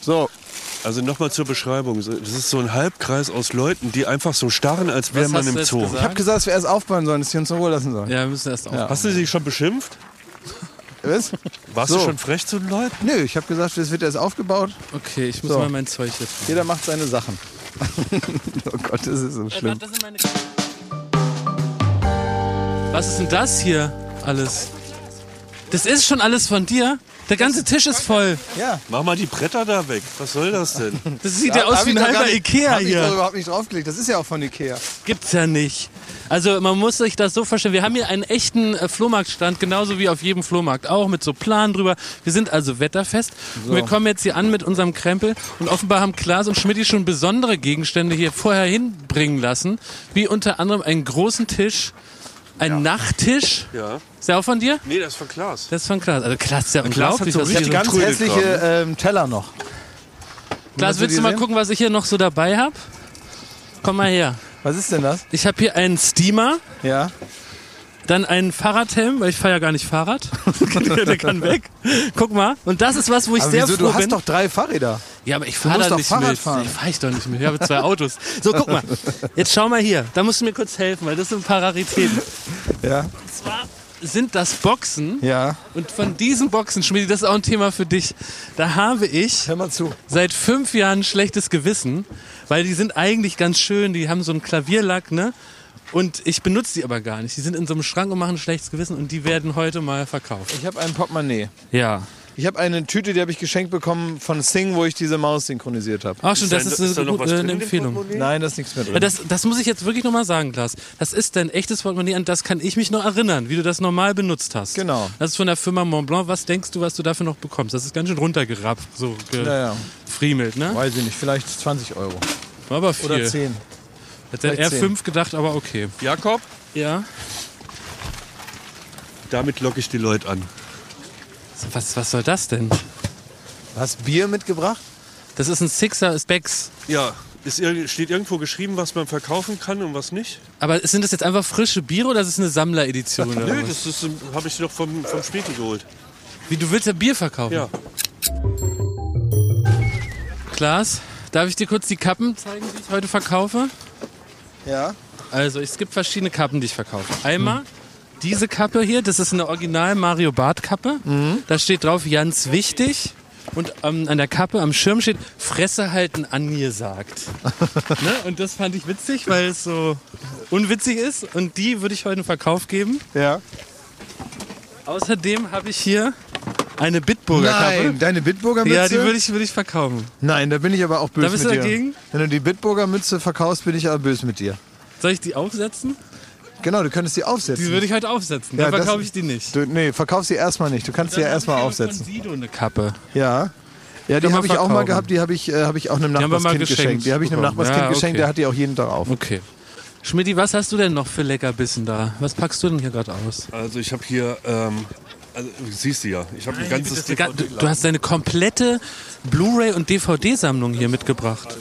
So, Also nochmal zur Beschreibung. Das ist so ein Halbkreis aus Leuten, die einfach so starren, als wäre man im Zoo. gesagt? ich habe gesagt, dass wir erst aufbauen sollen, dass sie uns in Ruhe lassen sollen. Ja, wir müssen erst auf. Ja. Hast du sie schon beschimpft? Was? Warst So. du schon frech zu den Leuten? Nö, ich habe gesagt, es wird erst aufgebaut. Okay, ich muss So. mal mein Zeug jetzt. Jeder macht seine Sachen. oh Gott, das ist so schlimm. Was ist denn das hier alles? Das ist schon alles von dir? Der ganze Tisch ist voll. Ja. Mach mal die Bretter da weg. Was soll das denn? Das sieht ja, aus hab wie ich ein halber nicht- Ikea hab ich doch hier. überhaupt nicht draufgelegt. Das ist ja auch von Ikea. Gibt's ja nicht. Also man muss sich das so vorstellen. Wir haben hier einen echten äh, Flohmarktstand, genauso wie auf jedem Flohmarkt auch, mit so Plan drüber. Wir sind also wetterfest. Und wir kommen jetzt hier an mit unserem Krempel. Und offenbar haben Klaas und Schmidt schon besondere Gegenstände hier vorher hinbringen lassen. Wie unter anderem einen großen Tisch, einen Nachttisch. Ja. Ist der auch von dir? Nee, das ist von Klaas. Das ist von Klaas. Also Klaas ist ja Klaas hat unglaublich. so was richtig hier Ganz Trödel hässliche ähm, Teller noch. Klaas, willst du mal sehen? gucken, was ich hier noch so dabei habe? Komm mal her. Was ist denn das? Ich habe hier einen Steamer. Ja. Dann einen Fahrradhelm, weil ich fahre ja gar nicht Fahrrad. der, kann weg. Guck mal. Und das ist was, wo ich Aber sehr wieso? froh Du hast bin. doch drei Fahrräder. ja, aber ich fahre da doch nicht Fahrrad mit. fahren. Nee, fahre ich doch nicht mit. Ich habe zwei Autos. So, guck mal. Jetzt schau mal hier. Da musst du mir kurz helfen, weil das sind ein paar Raritäten. Ja. Und zwar sind das Boxen. Ja. Und von diesen Boxen, Schmidt, das ist auch ein Thema für dich. Da habe ich seit fünf Jahren ein schlechtes Gewissen, weil die sind eigentlich ganz schön, die haben so einen Klavierlack, ne? Und ich benutze die aber gar nicht. Die sind in so einem Schrank und machen ein schlechtes Gewissen und die werden heute mal verkauft. Ich habe ein Portemonnaie. Ja. Ich habe eine Tüte, die habe ich geschenkt bekommen von Sing, wo ich diese Maus synchronisiert habe. Ach schon, das da- ist, ist da eine, gute, drin eine in dem Empfehlung. Nein, da ist nichts mehr drin. Das, das muss ich jetzt wirklich nochmal sagen, Klaas. Das ist dein echtes Portemonnaie, an das kann ich mich noch erinnern, wie du das normal benutzt hast. Genau. Das ist von der Firma Montblanc. Was denkst du, was du dafür noch bekommst? Das ist ganz schön runtergerappt, so naja, gefriemelt, ne? weiß ich nicht. Vielleicht 20 Euro. Aber viel. Oder 10. Hätte er vielleicht zehn. fünf gedacht, aber okay. Jakob, Ja. damit locke ich die Leute an. Was, was soll das denn? Hast Bier mitgebracht? Das ist ein Sixer Specs. Ja, ist, steht irgendwo geschrieben, was man verkaufen kann und was nicht? Aber sind das jetzt einfach frische Biere oder ist es eine Sammleredition? Nö, was? das habe ich doch vom, vom Spiegel geholt. Wie, du willst ja Bier verkaufen? Ja. Klaas, darf ich dir kurz die Kappen zeigen, die ich heute verkaufe? Ja. Also, es gibt verschiedene Kappen, die ich verkaufe. Einmal diese Kappe hier, das ist eine Original Mario Bart Kappe. Da steht drauf, ganz wichtig. Und ähm, an der Kappe am Schirm steht, Fresse halten angesagt. ne? Und das fand ich witzig, weil es so unwitzig ist. Und die würde ich heute in Verkauf geben. Ja. Außerdem habe ich hier eine Bitburger Kappe. Nein, deine Bitburger Mütze? Ja, die würde ich, würde ich verkaufen. Nein, da bin ich aber auch böse Da bist mit du dir. dagegen? Wenn du die Bitburger Mütze verkaufst, bin ich aber böse mit dir. Soll ich die aufsetzen? Genau, du könntest die aufsetzen. Die würde ich heute aufsetzen. Ja, Dann das- verkaufe ich die nicht. du, nee, verkauf sie erstmal nicht. Du kannst sie ja erstmal aufsetzen. Von Sido eine Kappe. Ja. Ja, die habe ich auch mal gehabt, die habe ich, äh, hab ich auch einem Nachbarskind geschenkt. geschenkt Die habe ich einem. Nachbarskind Ja, okay. geschenkt, der hat die auch jeden Tag auf. Okay. Schmidti, was hast du denn noch für Leckerbissen da? Was packst du denn hier gerade aus? Also ich habe hier, ähm, also, siehst du ja, ich habe ein ganzes Du, du hast deine komplette Blu-ray und DVD-Sammlung hier mitgebracht.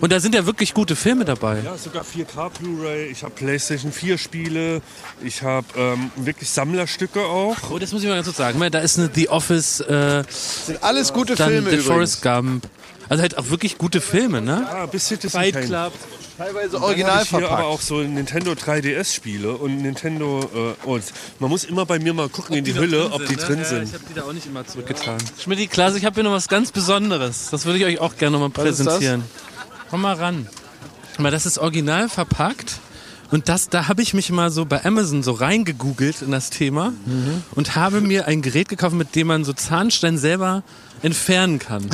Und da sind ja wirklich gute Filme dabei. Ja, sogar 4K Blu-ray, ich habe PlayStation 4 Spiele, ich habe ähm, wirklich Sammlerstücke auch. Oh, das muss ich mal ganz kurz sagen. Da ist eine The Office, äh, Das sind alles gute dann Filme The übrigens. Forrest Gump. Also halt auch wirklich gute Filme, ne? Ah, bis Citizen Fight Kane. Club. Teilweise Dann original ich hier verpackt. aber auch so Nintendo 3DS-Spiele und Nintendo. Äh, und man muss immer bei mir mal gucken in die Hülle, ob die drin ne? Ja, sind. ich habe die da auch nicht immer zurückgetan. Schmidti, Klaas, ich habe hier noch was ganz Besonderes. Das würde ich euch auch gerne noch mal präsentieren. Komm mal ran. Mal, das ist original verpackt. Und das, da habe ich mich mal so bei Amazon so reingegoogelt in das Thema Mhm. und habe mir ein Gerät gekauft, mit dem man so Zahnstein selber entfernen kann.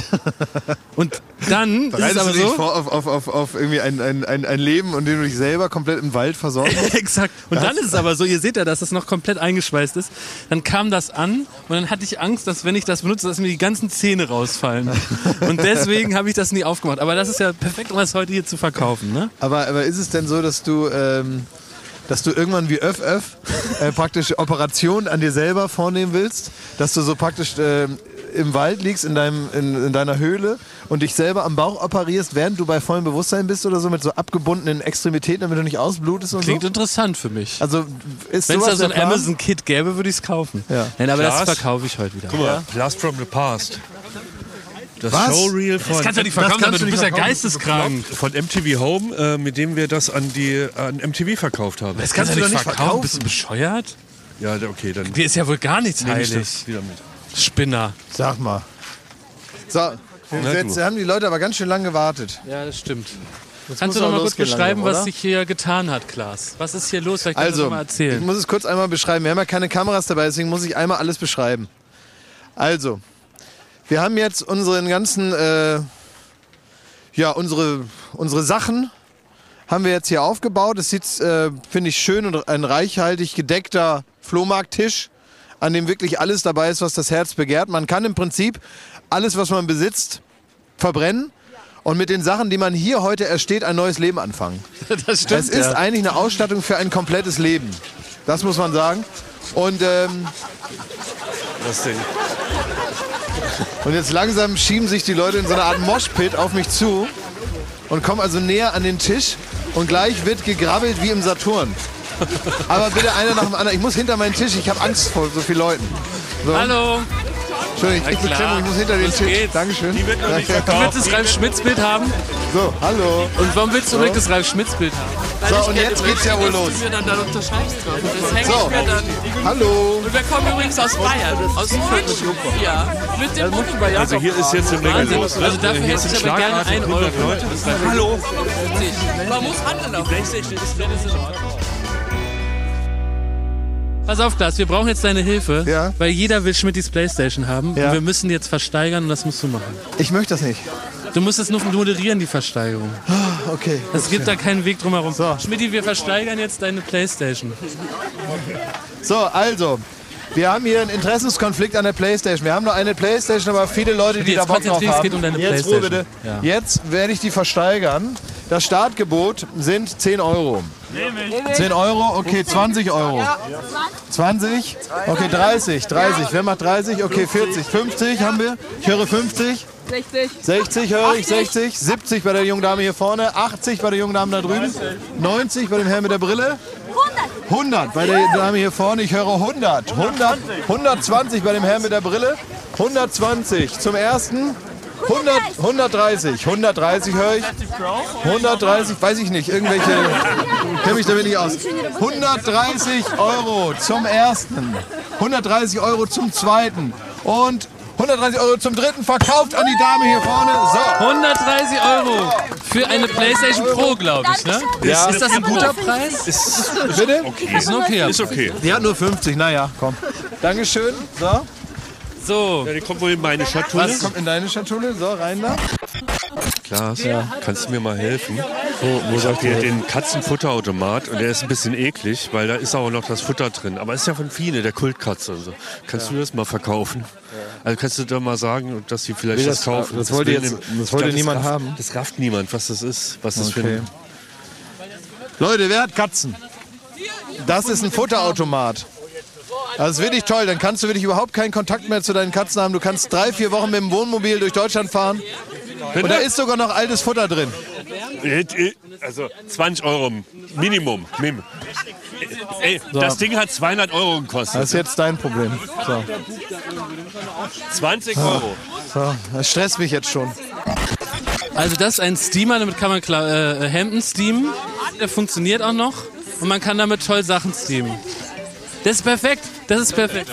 Und dann ist es Bereitest aber du dich so. vor auf, auf, auf, auf irgendwie ein, ein, ein, ein Leben, in dem du dich selber komplett im Wald versorgen musst? Exakt. Und dann ist es aber so, ihr seht ja, dass das noch komplett eingeschweißt ist. Dann kam das an und dann hatte ich Angst, dass wenn ich das benutze, dass mir die ganzen Zähne rausfallen. Und deswegen habe ich das nie aufgemacht. Aber das ist ja perfekt, um das heute hier zu verkaufen. Ne? Aber, aber ist es denn so, dass du, ähm, dass du irgendwann wie Öff Öff äh, praktisch Operationen an dir selber vornehmen willst? Dass du so praktisch ähm, im Wald liegst, in, deinem, in, in deiner Höhle und dich selber am Bauch operierst, während du bei vollem Bewusstsein bist oder so, mit so abgebundenen Extremitäten, damit du nicht ausblutest und Klingt so? interessant für mich. Also ist Wenn es da so ein? Amazon-Kit gäbe, würde ich es kaufen. Ja. Nein, aber das Klaas? verkaufe ich heute wieder. Guck mal, Blast from the Past. Das Was? Showreel von, Das kannst du nicht verkaufen, kannst aber du du nicht bist ja verkaufen. geisteskrank. von MTV Home, äh, mit dem wir das an die an MTV verkauft haben. Das kannst du doch nicht verkaufen. Bist du bescheuert? Ja, okay, dann Dir ist ja wohl gar nichts nehme ich heilig. das wieder mit. Spinner. Sag mal. So, Na, jetzt du. haben die Leute aber ganz schön lange gewartet. Ja, das stimmt. muss Kannst du noch mal kurz beschreiben, was sich hier getan hat, Klaas? Was ist hier los? Vielleicht kannst du Also, das mal ich erzählen. muss es kurz einmal beschreiben. Wir haben ja keine Kameras dabei, deswegen muss ich einmal alles beschreiben. Also, wir haben jetzt unseren ganzen, äh, ja, unsere, unsere Sachen haben wir jetzt hier aufgebaut. Es sieht, äh, finde ich, schön und ein reichhaltig gedeckter Flohmarkttisch, an dem wirklich alles dabei ist, was das Herz begehrt. Man kann im Prinzip alles, was man besitzt, verbrennen und mit den Sachen, die man hier heute ersteht, ein neues Leben anfangen. Das stimmt. Es ist ja. eigentlich eine Ausstattung für ein komplettes Leben. Das muss man sagen. Und, ähm, Das Ding. und jetzt langsam schieben sich die Leute in so eine Art Moshpit auf mich zu und kommen also näher an den Tisch und gleich wird gegrabbelt wie im Saturn. Aber bitte einer nach dem anderen. Ich muss hinter meinen Tisch, ich habe Angst vor so vielen Leuten. So, Hallo, Entschuldigung, ich beklemme, ich muss hinter den Tisch. geht's. Dankeschön. Die wird Danke. du willst das Ralf Schmitz Bild haben? So, hallo. Und warum willst du unbedingt das Ralf Schmitz Bild haben? So, und jetzt geht's ja wohl los. Du mir dann, dann unterschreibst drauf. Das hänge So. ich mir dann. Hallo. Und wir kommen übrigens aus Bayern. Aus Fürth. Ja. Mit dem Bund über Also hier ist jetzt eine Menge Wahnsinn. los. Also dafür hier hätte sind ich aber gerne schlagartig ein 100 Euro. Hallo. Man muss handeln auf Pass auf, Klaas, wir brauchen jetzt deine Hilfe, Ja. weil jeder will Schmittis Playstation haben. Ja. Und wir müssen die jetzt versteigern und das musst du machen. Ich möchte das nicht. Du musst es nur moderieren, die Versteigerung. Okay. Es gibt da keinen Weg drumherum. So. Schmidti, wir versteigern jetzt deine Playstation. So, also. Wir haben hier einen Interessenskonflikt an der Playstation. Wir haben nur eine Playstation, aber viele Leute, die da Bock drauf konzentrier, es haben. geht um deine Jetzt Ruhe Playstation. bitte. Ja. Jetzt werde ich die versteigern. Das Startgebot sind 10 Euro. 10 Euro, okay, 20 Euro. 20, okay, 30, 30. Wer macht 30? Okay, 40, 50 haben wir. Ich höre 50. 60. 60 höre ich, 60, 70 bei der jungen Dame hier vorne, 80 bei der jungen Dame da drüben, 90 bei dem Herrn mit der Brille, 100 bei der Dame hier vorne, ich höre 100, 100, 120 bei dem Herrn mit der Brille, 120 zum ersten, 100, 130, 130 höre ich, 130, weiß ich nicht, irgendwelche, kenne mich damit nicht aus, 130 Euro zum ersten, 130 Euro zum zweiten und 130 Euro zum dritten verkauft an die Dame hier vorne. So. 130 Euro für eine Playstation Pro, glaube ich, ne? Ja. Ist das ein guter Preis? Bitte? Ist ein okayer Ist okay. Die hat nur 50, naja, komm. Dankeschön. So, So, Ja, die kommt wohl in meine Schatulle. was kommt in deine Schatulle? So, rein da. Klaas, kannst du mir mal helfen? Wo, wo ich habe hier den Katzenfutterautomat und der ist ein bisschen eklig, weil da ist auch noch das Futter drin. Aber ist ja von Fine, der Kultkatze. Und so. Kannst du das mal verkaufen? Also kannst du da mal sagen, dass sie vielleicht das, das- kaufen? das wollte will jetzt- das wollte glaub, niemand rafft, haben. Das rafft niemand, was das ist. Was das für Okay. ein Leute, wer hat Katzen? Das ist ein Futterautomat. Das ist wirklich toll. Dann kannst du wirklich überhaupt keinen Kontakt mehr zu deinen Katzen haben. Du kannst drei, vier Wochen mit dem Wohnmobil durch Deutschland fahren. Und da ist sogar noch altes Futter drin. Also 20 Euro Minimum. Mim. Ey, das Ding hat 200 Euro gekostet. Das ist jetzt dein Problem. So, 20 Euro. so. Das stresst mich jetzt schon. also das ist ein Steamer, damit kann man Kla äh, Hemden steamen. Der funktioniert auch noch und man kann damit toll Sachen steamen. Das ist perfekt, das ist perfekt.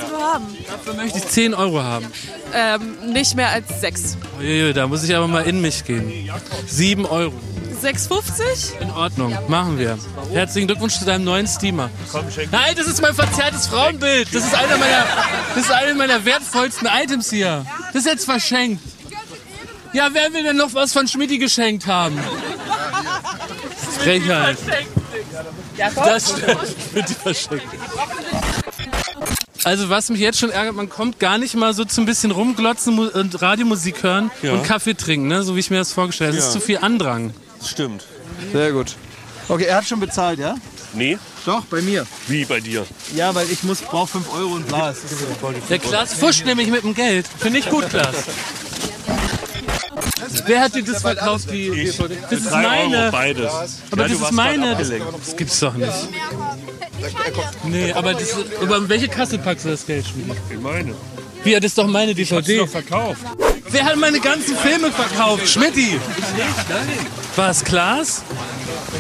Dafür möchte ich 10 Euro haben. Ähm, nicht mehr als 6. Uiui, Da muss ich aber mal in mich gehen. 7 Euro. 6,50? In Ordnung, machen wir. Herzlichen Glückwunsch zu deinem neuen Steamer. Nein, das ist mein verzerrtes Frauenbild. Das ist einer meiner, das ist einer meiner wertvollsten Items hier. Das ist jetzt verschenkt. Ja, wer will denn noch was von Schmidti geschenkt haben? Frechheit. Das stimmt. Schmidti verschenkt. Also was mich jetzt schon ärgert, man kommt gar nicht mal so zum bisschen rumglotzen und Radiomusik hören Ja. und Kaffee trinken, ne? so wie ich mir das vorgestellt habe. Das ist Ja. zu viel Andrang. Stimmt. Sehr gut. Okay, er hat schon bezahlt, ja? Nee, Doch, bei mir. wie bei dir? Ja, weil ich muss brauche 5 Euro und bla. Der Klaas fuscht nämlich mit dem Geld. Finde ich gut, Klaas. Wer hat dir das verkauft? Die, Ich. das ist meine. Euro beides. Aber das ist meine. Das, das gibt's doch nicht. Nee, aber, das, aber in welche Kasse packst du das Geld, Schmiedi? Ich meine. Wie, das ist doch meine Hast du DVD. doch verkauft. Wer hat meine ganzen Filme verkauft? Schmidti! Was, Klaas?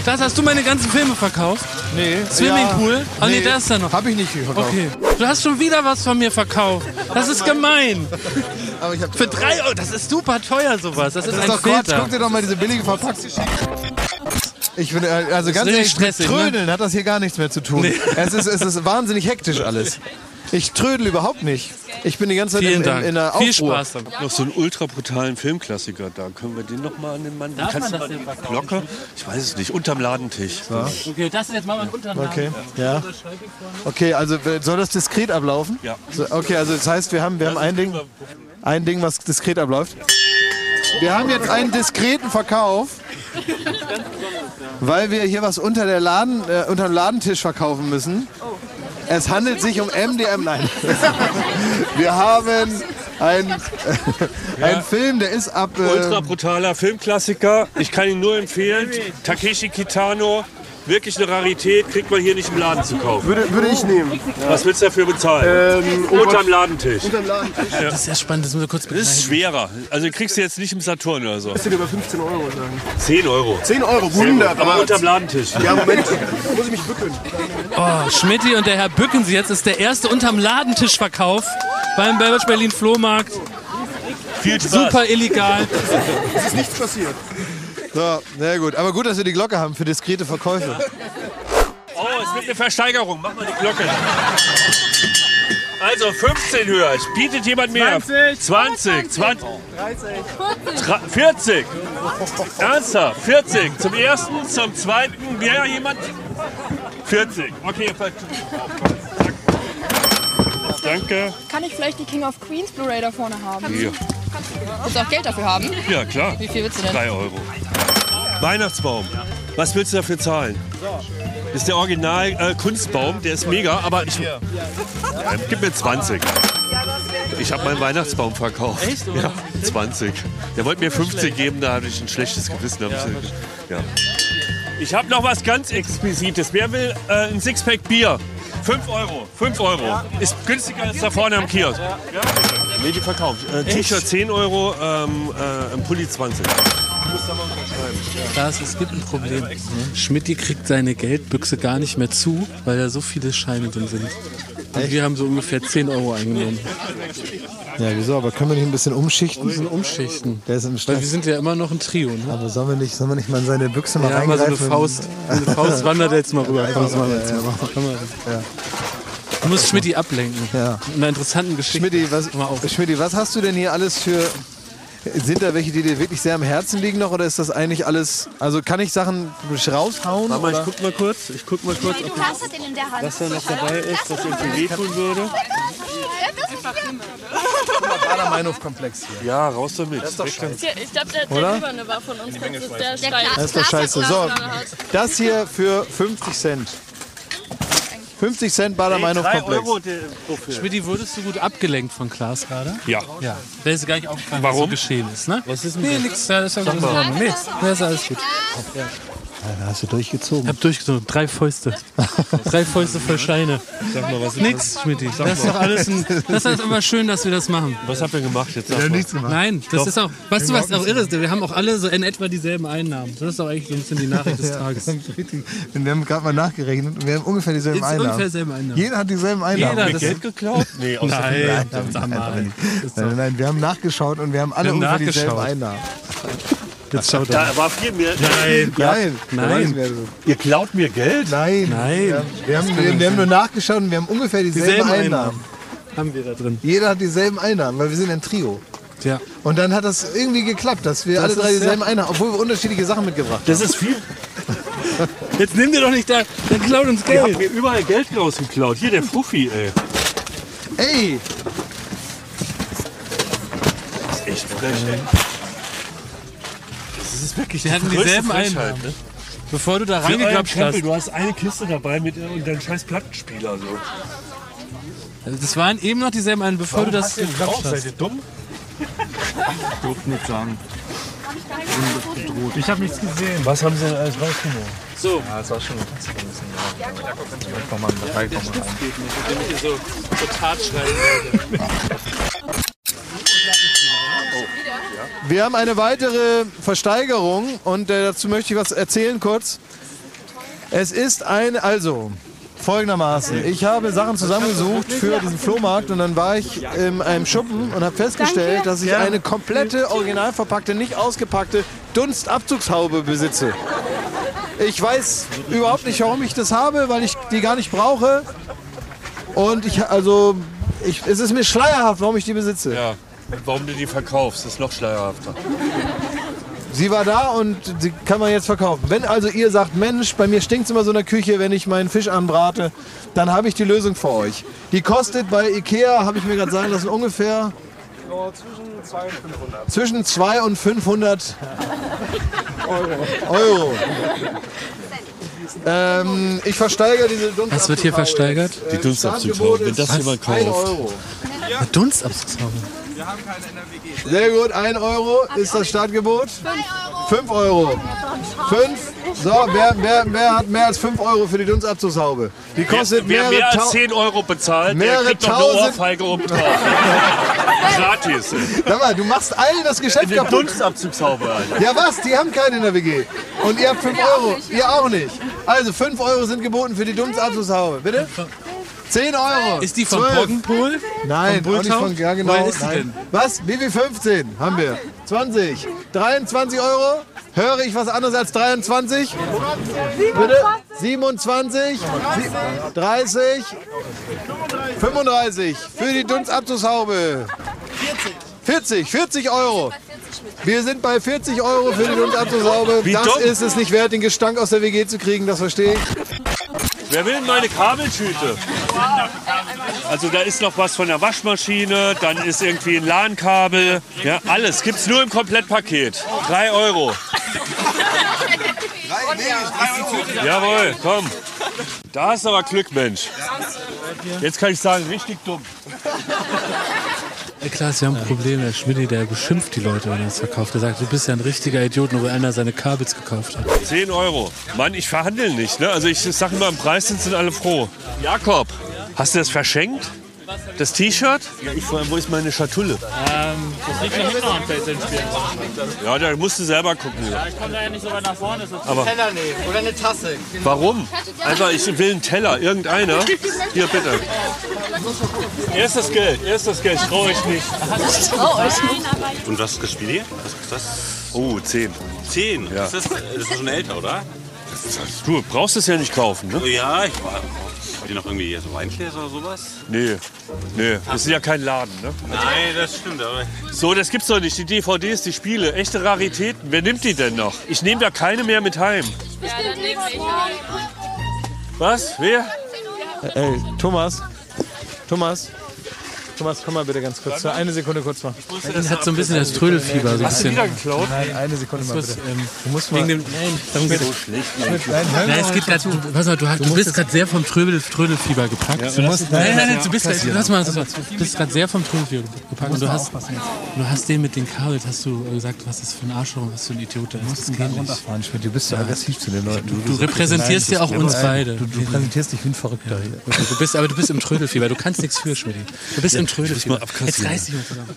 Klaas, hast du meine ganzen Filme verkauft? Nee. Swimmingpool? Oh nee, da ist er noch. Hab ich nicht verkauft. Okay. Du hast schon wieder was von mir verkauft. Das ist gemein. Aber ich hab Für drei Euro, das ist super teuer sowas. Das ist Das ist ein doch. Filter. Guck dir doch mal diese billige Verpackung. Ich finde, äh, also ganz ehrlich, mit stressig, ne? Trödeln hat das hier gar nichts mehr zu tun. Es, ist, es ist wahnsinnig hektisch alles. Ich trödel überhaupt nicht. Ich bin die ganze Zeit in, in, in der Viel Aufruhr. Spaß dann. Noch so einen ultra brutalen Filmklassiker da. Können wir den noch mal an den Mann? Darf Kannst man du das mal denn Glocke? Ich weiß es nicht. Unterm Ladentisch. Okay, das ist jetzt mal mein Unternamen. Okay, ja. Okay, also soll das diskret ablaufen? Ja. So, okay, also das heißt, wir haben, wir haben ein Ding, ein Ding, was diskret abläuft. Wir haben jetzt einen diskreten Verkauf, weil wir hier was unter der Laden, äh, unter dem Ladentisch verkaufen müssen. Es handelt sich um MDM. Nein. Wir haben einen, einen Film, der ist ab. Ultra Äh, brutaler Filmklassiker. Ich kann ihn nur empfehlen. Takeshi Kitano. Wirklich eine Rarität. Kriegt man hier nicht im Laden zu kaufen. Würde, würde ich nehmen. Was willst du dafür bezahlen? Ähm, oh Unterm Ladentisch. unterm Ladentisch. Das ist ja spannend, das müssen wir kurz Das ist schwerer. Also kriegst du jetzt nicht im Saturn oder so. Das sind über 15 Euro sagen. 10 Euro. 10 Euro, Aber wunderbar. unterm Ladentisch. Ja, Moment. Muss ich mich bücken. Oh, Schmidti und der Herr Bücken Sie jetzt ist der erste unterm Ladentischverkauf beim Berlin Flohmarkt. Viel Spaß. Super illegal. Es ist nichts passiert. So, sehr gut. Aber gut, dass wir die Glocke haben für diskrete Verkäufe. Oh, es wird eine Versteigerung. Mach mal die Glocke. Also 15 höher. Bietet jemand mehr? 20. 20. 20. 30. 40. Ernsthaft? 40. Zum ersten, zum zweiten. Mehr jemand? 40. Okay. ver- Danke. Kann ich vielleicht die King of Queens Blu-ray da vorne haben? Hier. Willst du auch Geld dafür haben? Ja, klar. Wie viel willst du denn? 3 Euro. Weihnachtsbaum. Was willst du dafür zahlen? Das ist der Original äh, Kunstbaum, der ist mega, aber ich. Ja, gib mir 20. Ich habe meinen Weihnachtsbaum verkauft. Echt? Ja, 20. Der wollte mir 50 geben, da hatte ich ein schlechtes Gewissen. Da hab ich, ja. ich habe noch was ganz Exquisites. Wer will äh, ein Sixpack Bier? 5 Euro. 5 Euro. Ist günstiger als da vorne am Kiosk. Ja? Nee, die verkauft. Äh, T-Shirt 10 Euro, ähm, äh, ein Pulli 20. Klaas, es gibt ein Problem. Schmidti kriegt seine Geldbüchse gar nicht mehr zu, weil da so viele Scheine drin sind. Und wir haben so ungefähr 10 Euro eingenommen. Ja, wieso? Aber können wir nicht ein bisschen umschichten? Wir müssen umschichten. Der ist im Weil wir sind ja immer noch ein Trio, ne? Aber sollen wir nicht, sollen wir nicht mal in seine Büchse mal Ja, mal so eine reingreifen? Faust. Eine Faust wandert jetzt mal rüber. Komm, mal jetzt mal. Komm mal. Du musst Schmidti ablenken. Ja. Mit einer interessanten Geschichte. Schmidti, was. Schmidti, was hast du denn hier alles für. Sind da welche, die dir wirklich sehr am Herzen liegen noch oder ist das eigentlich alles. Also kann ich Sachen raushauen? Mama, ich oder? guck mal kurz. Ich guck mal kurz, ob Du hast den in der Hand. was da noch dabei ist, was irgendwie wehtun würde. Bader-Meinhof-Komplex hier. Ja, raus damit. Ich glaube, der, Oder? der Silberne war von uns. Das ist der Stein. Das ist doch scheiße. So, das hier für 50 Cent. 50 Cent Bader-Meinhof-Komplex. wofür. Schmidti, wurdest du gut abgelenkt von Klaas gerade? Ja. Ja. Der ist gar nicht aufgefallen, Warum? was so geschehen ist, ne? Was ist denn Nee, nix. Ja, das ist ja. Nee, nee, ist alles gut. Da hast du durchgezogen. Ich hab durchgezogen. Drei Fäuste. Drei Fäuste voll Scheine. Sag mal, was, Nix, Schmidti. Das ist doch alles ein, Das ist aber schön, dass wir das machen. was habt ihr gemacht jetzt? Sag mal. gemacht. Nein, das ist auch, weißt du, was auch irre ist? Wir haben auch alle so in etwa dieselben Einnahmen. Das ist doch eigentlich so ein bisschen die Nachricht des Tages. Wir haben gerade mal nachgerechnet und wir haben ungefähr dieselben Einnahmen. ungefähr dieselben Einnahmen. Jeder hat dieselben Einnahmen. Jeder, das Geld geklaut? Nee, aus Nein, Nein, nein, nein, nein, wir haben nachgeschaut und wir haben alle Wir haben ungefähr dieselben nachgeschaut. Einnahmen. Jetzt schaut Da war viel mehr. Nein, nein, Nein. Ihr klaut mir Geld? Nein. Nein. Ja, wir, haben, wir, wir haben nur nachgeschaut und wir haben ungefähr dieselben, Dieselben Einnahmen. Einnahmen. Haben wir da drin. Jeder hat dieselben Einnahmen, weil wir sind ein Trio. Ja. Und dann hat das irgendwie geklappt, dass wir alle ist drei ja- dieselben Einnahmen, obwohl wir unterschiedliche Sachen mitgebracht haben. Das ist viel. Jetzt nimm dir doch nicht da, dann klaut uns Ihr habt Geld. mir überall Geld rausgeklaut. Hier der Fuffi, ey. Ey, Das ist echt frech, ey. Das ist wirklich Wir hatten die größte dieselben Frechheit, Einnahmen. ne? Bevor du da Für euren reingeklappt Krempel, hast. du hast eine Kiste dabei mit äh, und deinem scheiß Plattenspieler. So. Also Das waren eben noch dieselben Einnahmen, bevor du das geklappt Seid hast. ihr dumm? Ich habe nichts gesehen. Was haben sie denn alles rausgenommen? So, Ja, das war schon ein bisschen ja. Vielleicht nochmal ein Datei nochmal rein. wenn ich so, so Tat schreiben wir haben eine weitere Versteigerung und äh, dazu möchte ich was erzählen kurz. Es ist ein, also folgendermaßen, ich habe Sachen zusammengesucht für diesen Flohmarkt und dann war ich in einem Schuppen und habe festgestellt, dass ich eine komplette, original verpackte, nicht ausgepackte Dunstabzugshaube besitze. Ich weiß überhaupt nicht, warum ich das habe, weil ich die gar nicht brauche. Und ich, also, ich, es ist mir schleierhaft, warum ich die besitze. Ja. Und warum du die verkaufst, ist noch schleierhafter. Sie war da und sie kann man jetzt verkaufen. Wenn also ihr sagt, Mensch, bei mir stinkt es immer so in der Küche, wenn ich meinen Fisch anbrate, dann habe ich die Lösung für euch. Die kostet bei Ikea, habe ich mir gerade sagen lassen, ungefähr zwischen 200 und 500 Euro. Ähm, ich versteigere diese Dunstabzugshaube. Was wird hier versteigert? Die Dunstabzugshaube, wenn das jemand kauft. Euro. Dunstabzugshaube. Sehr gut, 1 Euro ist das Startgebot. 5 Euro. 5. So, wer, wer, wer hat mehr als 5 Euro für die Dunstabzugshaube? Die kostet Wer mehrere mehr als Tau- 10 Euro bezahlt, der mehrere kriegt noch eine tausend- Ohrfeige oben drauf. Gratis. Sag mal, du machst allen das Geschäft kaputt. Dunstabzugshaube, Alter. Ja was, die haben keinen in der WG. Und ihr habt 5 Euro. Ihr auch nicht. Also 5 Euro sind geboten für die Dunstabzugshaube. Bitte? 10 Euro. Ist die von 12. Poggenpool? Nein, Vom auch nicht von, ja genau. Woher ist die nein. denn? Was? Wie viel 15 haben wir? 20. 23 Euro? Höre ich was anderes als 23? Bitte? 27? 30? 35 für die Dunstabzugshaube. 40, 40 Euro. Wir sind bei 40 Euro für die Dunstabzugshaube. Das ist es nicht wert, den Gestank aus der WG zu kriegen, das verstehe ich. Wer will meine Kabeltüte? Also da ist noch was von der Waschmaschine, dann ist irgendwie ein LAN-Kabel. Ja, alles gibt's nur im Komplettpaket. 3 Euro. Jawohl, komm. Da hast du aber Glück, Mensch. Jetzt kann ich sagen, richtig dumm. Ja, klar, wir haben ein Problem. Der Schmidt, der beschimpft die Leute, wenn er es verkauft. Er sagt, du bist ja ein richtiger Idiot, nur weil einer seine Kabels gekauft hat. 10 Euro. Mann, ich verhandle nicht. Ne? Also ich sag immer, im Preis sind, sind alle froh. Jakob, hast du das verschenkt? Das T-Shirt? Ja, ich, wo ist meine Schatulle? Ähm, das liegt da hinten am Feld spielen. Ja, da musst du selber gucken. Ich komme da ja nicht so weit nach vorne. So Aber Teller nehmen oder eine Tasse. warum? Einfach, ich will einen Teller. Irgendeiner. Hier, bitte. Erst das Geld. Erst das Geld. Traue ich nicht. Und was kostet die? Was kostet das? Oh, 10. 10. Ja. Das, ist, das ist schon älter, oder? Du brauchst es ja nicht kaufen, ne? Ja, ich war. Wollt ihr noch irgendwie so Weingläser oder sowas? Nee. Nee, wir sind ja kein Laden, ne? Nein, das stimmt. Aber So, das gibt's doch nicht. Die DVDs, die Spiele, echte Raritäten. Wer nimmt die denn noch? Ich nehme da keine mehr mit heim. Was? Wer? Ey, Thomas. Thomas. Thomas, komm mal bitte ganz kurz. Eine Sekunde kurz mal. Er hat so ein bisschen das Trödelfieber. So ein Hast du bisschen. wieder geklaut? Nein, eine Sekunde mal bitte. ähm, Du musst mal. wegen dem, nein, darum geht's. Nein, Nein, es geht grad, du, pass mal, du, du bist gerade sehr vom Trödel, Trödelfieber gepackt. Du musst, Nein, nein, nein, du bist, lass mal, lass mal. du bist gerade sehr vom Trödelfieber gepackt und du hast, du hast den mit den Kabels, hast du gesagt, was ist für ein Arschloch, was für ein Idiot der ist. Das geht nicht. runterfahren. Du bist so aggressiv zu den Leuten. Du repräsentierst ja auch uns beide. Du, du präsentierst dich wie ein Verrückter hier. Du bist, aber du bist im Trödelfieber, du kannst nichts für, Schmidt. Du bist im Trödelfieber. mal abkassieren. Jetzt reiß dich mal zusammen.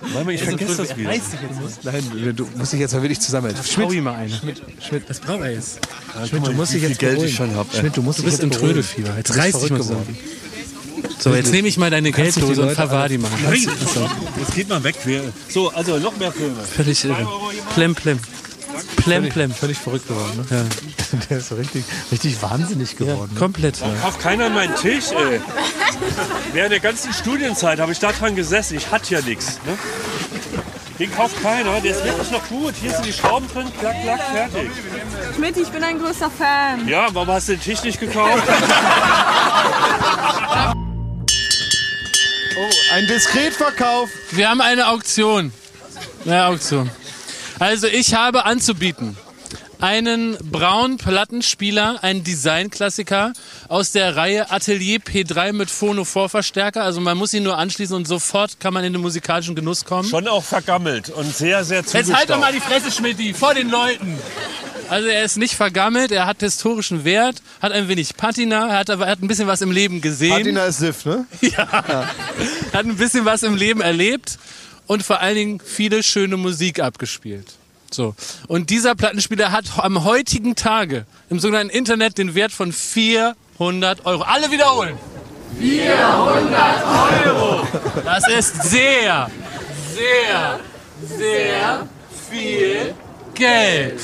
Warte mal, ich vergesse das wieder. Nein, du musst dich jetzt mal wirklich zusammenhalten. Schau ihm mal eine. Schmidt, Schmidt, Das braucht er jetzt. Schmidt, du musst dich jetzt Geld ich schon hab. Schmidt, du musst dich bist jetzt im. Trödelfieber. Jetzt reiß dich mal zusammen. So, jetzt nehme ich mal deine dich Gelddose und verwahr die mal. Nein, jetzt geht mal weg. So, also noch mehr Filme. Völlig irre. Plem, plem. Plem, plem. Völlig verrückt geworden, ne? Ja. Der ist so richtig, richtig wahnsinnig geworden. ne? Komplett. Kauft keiner meinen Tisch, ey. Während der ganzen Studienzeit habe ich da dran gesessen. Ich hatte ja nichts. Ne? Den kauft keiner. Der ist wirklich noch gut. Hier sind die Schrauben drin. Klack, klack, fertig. Schmidt, ich bin ein größter Fan. Ja, warum hast du den Tisch nicht gekauft? Oh, ein Diskretverkauf. Wir haben eine Auktion. Eine Auktion. Also ich habe anzubieten einen braunen Plattenspieler, einen Designklassiker aus der Reihe Atelier P3 mit Phono-Vorverstärker. Also man muss ihn nur anschließen und sofort kann man in den musikalischen Genuss kommen. Schon auch vergammelt und sehr, sehr zugestaubt. Jetzt halt doch mal die Fresse, Schmidti, vor den Leuten. Also er ist nicht vergammelt, er hat historischen Wert, hat ein wenig Patina, er hat aber er hat ein bisschen was im Leben gesehen. Patina ist Siff, ne? Ja. Hat ein bisschen was im Leben erlebt und vor allen Dingen viele schöne Musik abgespielt. So. Und dieser Plattenspieler hat am heutigen Tage im sogenannten Internet den Wert von 400 Euro. Alle wiederholen. 400 Euro! Das ist sehr, sehr, sehr viel Geld.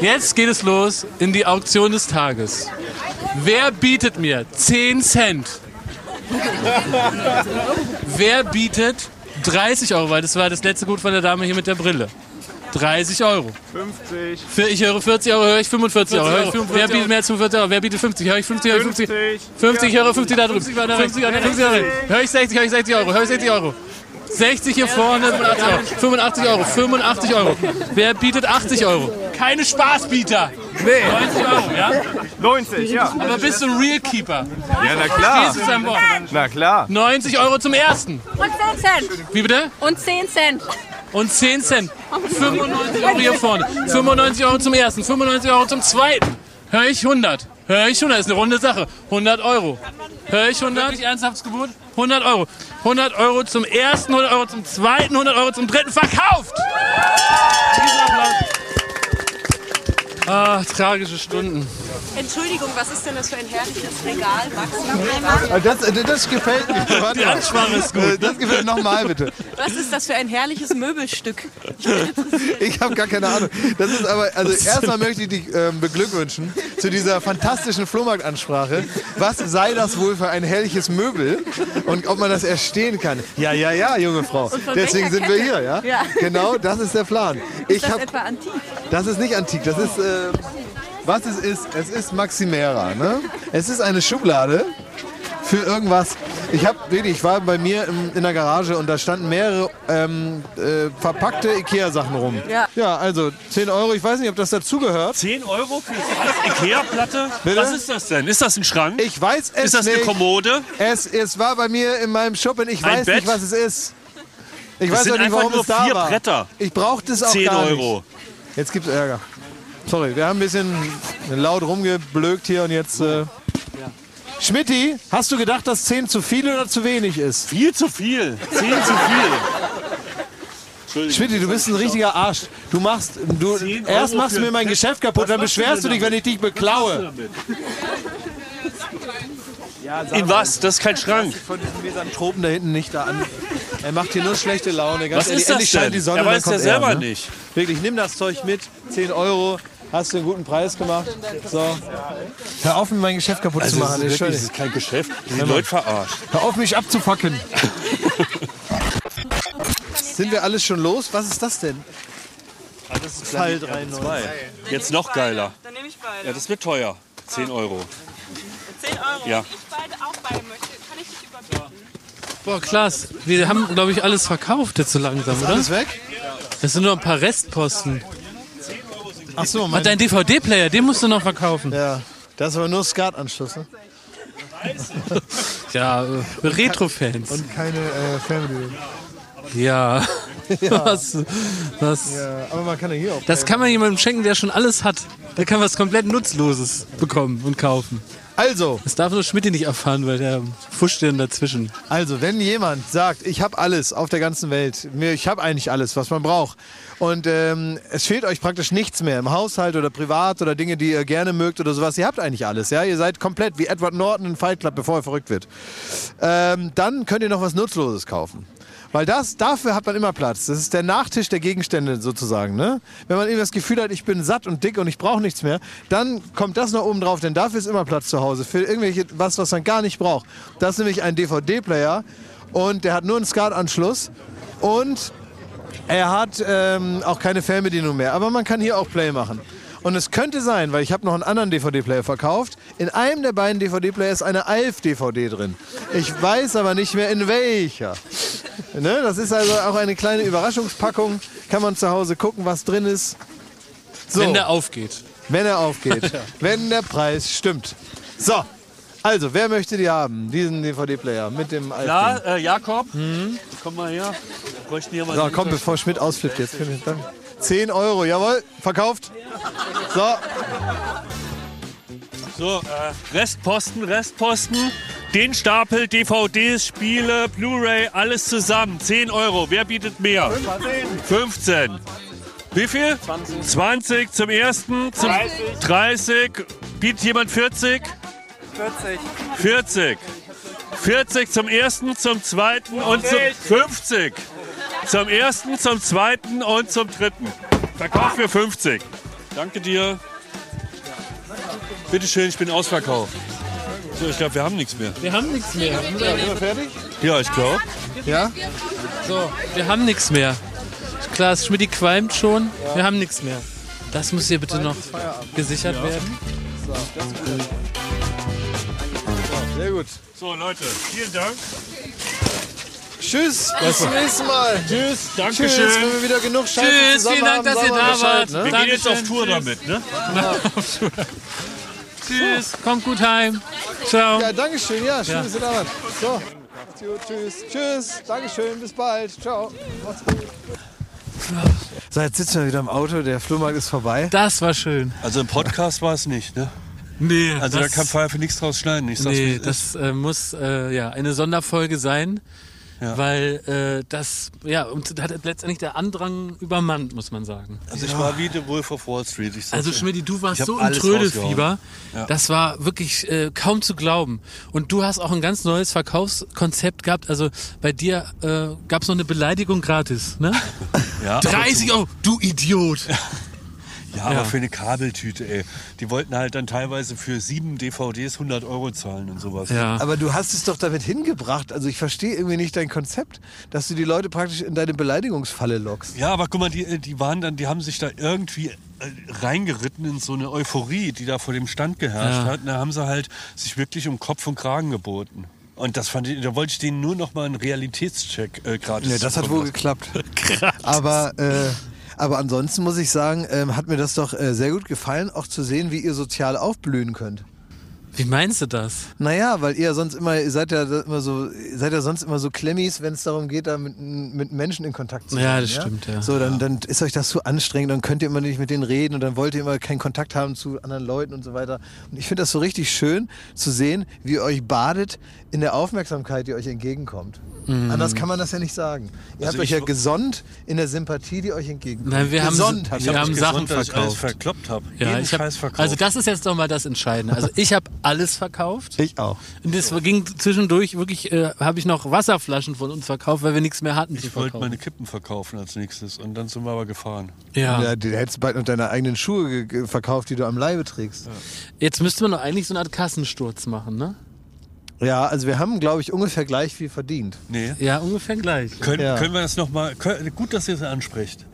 Jetzt geht es los in die Auktion des Tages. Wer bietet mir 10 Cent? Wer bietet 30 Euro? Weil das war das letzte Gut von der Dame hier mit der Brille. 30 Euro. 50. Für, ich höre 40 Euro, höre ich 45 Euro. Höre ich 45 Wer bietet mehr als 45 Euro? Wer bietet 50? Höre ich 50, höre ich 50. 50, ich höre 50 da drüben. 50, 50, 50 Euro. Höre ich 60, höre ich 60 Euro. Höre ich 60 Euro. 60 hier vorne, 85 Euro. 85 Euro. Wer bietet 80 Euro? Keine Spaßbieter. Nee. 90 Euro, ja? 90, ja. Aber bist du ein Real Keeper? Ja, na klar. Zu deinem Wort? Na klar. 90 Euro zum ersten. Und 10 Cent. Wie bitte? Und 10 Cent. Und 10 Cent. 95 Euro hier vorne. 95 Euro zum ersten. 95 Euro zum zweiten. Hör ich 100. Hör ich 100. Ist eine runde Sache. 100 Euro. Hör ich 100? Wirklich ernsthaftes Gebot? 100 Euro. 100 Euro zum ersten, 100 Euro zum zweiten, 100 Euro zum dritten. Verkauft! Riesenapplaus. Ah, tragische Stunden. Entschuldigung, was ist denn das für ein herrliches Regal, Max? Ah, Das, äh, das gefällt mir. Die. Ansprache ist gut. Äh, Das gefällt nochmal bitte. Was ist das für ein herrliches Möbelstück? Ich habe gar keine Ahnung. Das ist aber, also erstmal möchte ich dich ähm, beglückwünschen zu dieser fantastischen Flohmarktansprache. Was sei das wohl für ein herrliches Möbel und ob man das erstehen kann? Ja, ja, ja, junge Frau. Deswegen sind wir Kette? hier, ja? Ja. Genau, das ist der Plan. Ich Ist das hab, etwa antik? das ist nicht antik, das ist, äh, was es ist, es ist Maximera, ne? Es ist eine Schublade für irgendwas. Ich habe wirklich, ich war bei mir im, in der Garage und da standen mehrere ähm, äh, verpackte Ikea-Sachen rum. Ja. Ja, also 10 Euro, ich weiß nicht, ob das dazugehört. 10 Euro für eine Ikea-Platte? Was ist das denn? Ist das ein Schrank? Ich weiß es ist das eine nicht. Kommode? Es, es war bei mir in meinem Schuppen, ich Ein weiß Bett? nicht, was es ist. Ich Das weiß sind auch nicht, einfach warum nur es da vier war. Bretter. Ich brauchte es auch 10 gar Euro. nicht. Jetzt gibt's Ärger. Sorry, wir haben ein bisschen laut rumgeblökt hier und jetzt... Äh Schmidti, hast du gedacht, dass 10 zu viel oder zu wenig ist? Viel zu viel. 10 zu viel. Schmidti, du bist ein richtiger Arsch. Du machst, du, 10 erst machst du mir mein ein Geschäft kaputt, dann beschwerst du dich, wenn ich dich beklaue. In was? Das ist kein Schrank. Von diesen Misanthropen da hinten nicht da an. Er macht hier nur schlechte Laune. Ganz Was ehrlich, ist das denn? die Sonne, Er weiß ja selber er, ne? nicht. Wirklich, nimm das Zeug mit. 10 Euro. Hast du einen guten Preis gemacht. So. Hör auf, mir mein Geschäft kaputt zu machen. das, ist ist wirklich, das ist kein Geschäft. Die sind Leute verarscht. Hör auf, mich abzufacken. Sind wir alles schon los? Was ist das denn? Das ist Fall ja, 93. zwei. Jetzt noch geiler. Dann nehme ich beide. Ja, das wird teuer. 10 Euro. 10 Euro. Ja. Ich beide auch beide möchte. Kann ich dich überbieten? Boah, Klaas, wir haben, glaube ich, alles verkauft jetzt so langsam, oder? Alles weg? Das sind nur ein paar Restposten. Ach so, mein, dein DVD-Player, den musst du noch verkaufen. ja. Das ist aber nur Skat-Anschluss. Ne? Ja, äh, Retro-Fans. Und keine äh, Fernbedienung. Ja. Was, was, Ja, aber man kann ja hier auch. das kann man jemandem schenken, der schon alles hat. Der kann was komplett Nutzloses bekommen und kaufen. Also, Das darf nur Schmidt nicht erfahren, weil der fuscht dann dazwischen. Also, wenn jemand sagt, ich habe alles auf der ganzen Welt, mir, ich habe eigentlich alles, was man braucht, und ähm, es fehlt euch praktisch nichts mehr im Haushalt oder privat oder Dinge, die ihr gerne mögt oder sowas, ihr habt eigentlich alles, ja, ihr seid komplett wie Edward Norton in Fight Club, bevor er verrückt wird, ähm, dann könnt ihr noch was Nutzloses kaufen. Weil das, dafür hat man immer Platz. Das ist der Nachtisch der Gegenstände sozusagen. Ne? Wenn man eben das Gefühl hat, ich bin satt und dick und ich brauche nichts mehr, dann kommt das noch oben drauf, denn dafür ist immer Platz zu Hause. Für irgendwelche, was, was man gar nicht braucht. Das ist nämlich ein DVD-Player und der hat nur einen SCART-Anschluss und er hat ähm, auch keine Fernbedienung mehr. Aber man kann hier auch Play machen. Und es könnte sein, weil ich habe noch einen anderen DVD-Player verkauft, in einem der beiden DVD-Player ist eine ALF-DVD drin. Ich weiß aber nicht mehr in welcher. Ne? Das ist also auch eine kleine Überraschungspackung. Kann man zu Hause gucken, was drin ist. So, Wenn der aufgeht. wenn er aufgeht. wenn der Preis stimmt. So, also, wer möchte die haben? Diesen DVD-Player mit dem ALF. Ja, äh, Jakob, komm mal her. Bräuchten hier mal So, komm, bevor Schmidt ausflippt jetzt. 10 Euro, jawohl, verkauft. So, So, äh, Restposten, Restposten. Den Stapel, DVDs, Spiele, Blu-ray, alles zusammen. 10 Euro. Wer bietet mehr? 15. Wie viel? 20. 20 zum ersten. Zum 30. 30. Bietet jemand 40? 40. 40. 40 zum ersten, zum zweiten und zum 50. Zum ersten, zum zweiten und zum dritten. Verkauf für 50. Danke dir. Bitte schön, ich bin ausverkauft. So, ich glaube, wir haben nichts mehr. Wir haben nichts mehr. Ja, ich glaube. ja. So, wir haben nichts mehr. Klaas Schmidt qualmt schon. Wir haben nichts mehr. Das muss hier bitte noch gesichert werden. Sehr gut. So, Leute, vielen Dank. Tschüss, bis zum nächsten Mal. Tschüss, Tschüss, wenn wir wieder genug Scheiße Tschüss, zusammen vielen Dank, haben, dass ihr wir da wart. Wir Ne? gehen jetzt auf Tour tschüss. damit, ne? Tschüss, kommt gut heim. Ciao. Ja, danke schön. Ja, schön, dass ihr da wart. So, macht's gut. Tschüss. Tschüss. Dankeschön. Bis bald. Ciao. Macht's gut. So, jetzt sitzen wir wieder im Auto. Der Flohmarkt ist vorbei. Das war schön. Also im Podcast war es nicht, ne? Nee, Also das, da kann Pfeife nichts draus schneiden. Ich sag's, nee, das äh, muss äh, ja eine Sonderfolge sein, Ja. weil äh, das ja und hat letztendlich der Andrang übermannt, muss man sagen. Also ich war wie The Wolf of Wall Street. Ich sag's Also dir. Schmidt, du warst so im Trödelfieber. Ja. Das war wirklich äh, kaum zu glauben. Und du hast auch ein ganz neues Verkaufskonzept gehabt. Also bei dir äh, gab es noch eine Beleidigung gratis, ne? Ja, aber 30 Euro, du Idiot! Ja, aber Ja. für eine Kabeltüte, ey. Die wollten halt dann teilweise für sieben DVDs 100 Euro zahlen und sowas. Ja. Aber du hast es doch damit hingebracht. Also ich verstehe irgendwie nicht dein Konzept, dass du die Leute praktisch in deine Beleidigungsfalle lockst. Ja, aber guck mal, die, die waren dann, die haben sich da irgendwie äh, reingeritten in so eine Euphorie, die da vor dem Stand geherrscht Ja. hat. Und da haben sie halt sich wirklich um Kopf und Kragen geboten. Und das fand ich, da wollte ich denen nur noch mal einen Realitätscheck äh, gratis Nee, das hat wohl lassen. geklappt. Aber, äh, aber ansonsten muss ich sagen, ähm, hat mir das doch äh, sehr gut gefallen, auch zu sehen, wie ihr sozial aufblühen könnt. Wie meinst du das? Naja, weil ihr sonst immer, ihr seid ja immer so, seid ja sonst immer so Klemmis, wenn es darum geht, da mit, mit Menschen in Kontakt zu sein. Ja, das stimmt, ja. So, dann, dann ist euch das zu anstrengend, dann könnt ihr immer nicht mit denen reden und dann wollt ihr immer keinen Kontakt haben zu anderen Leuten und so weiter. Und ich finde das so richtig schön zu sehen, wie ihr euch badet in der Aufmerksamkeit, die euch entgegenkommt. Mhm. Anders kann man das ja nicht sagen. Ihr Also habt euch ja gesonnt in der Sympathie, die euch entgegenkommt. Nein, wir haben- gesonnt, habt wir haben. Sachen Gesund, verkauft. verkloppt habe. Ja, Jeden ich hab, Scheiß verkauft. also das ist jetzt doch mal das Entscheidende. Also ich habe alles verkauft. Ich auch. Und das ging zwischendurch wirklich, äh, habe ich noch Wasserflaschen von uns verkauft, weil wir nichts mehr hatten ich wollte meine Kippen verkaufen als nächstes und dann sind wir aber gefahren. Ja. Ja, du hättest bald noch deine eigenen Schuhe verkauft, die du am Leibe trägst. Jetzt müsste man doch eigentlich so eine Art Kassensturz machen, ne? Ja, also wir haben, glaube ich, ungefähr gleich viel verdient. Nee. Ja, ungefähr gleich. Können, Ja. können wir das nochmal, gut, dass ihr es anspricht.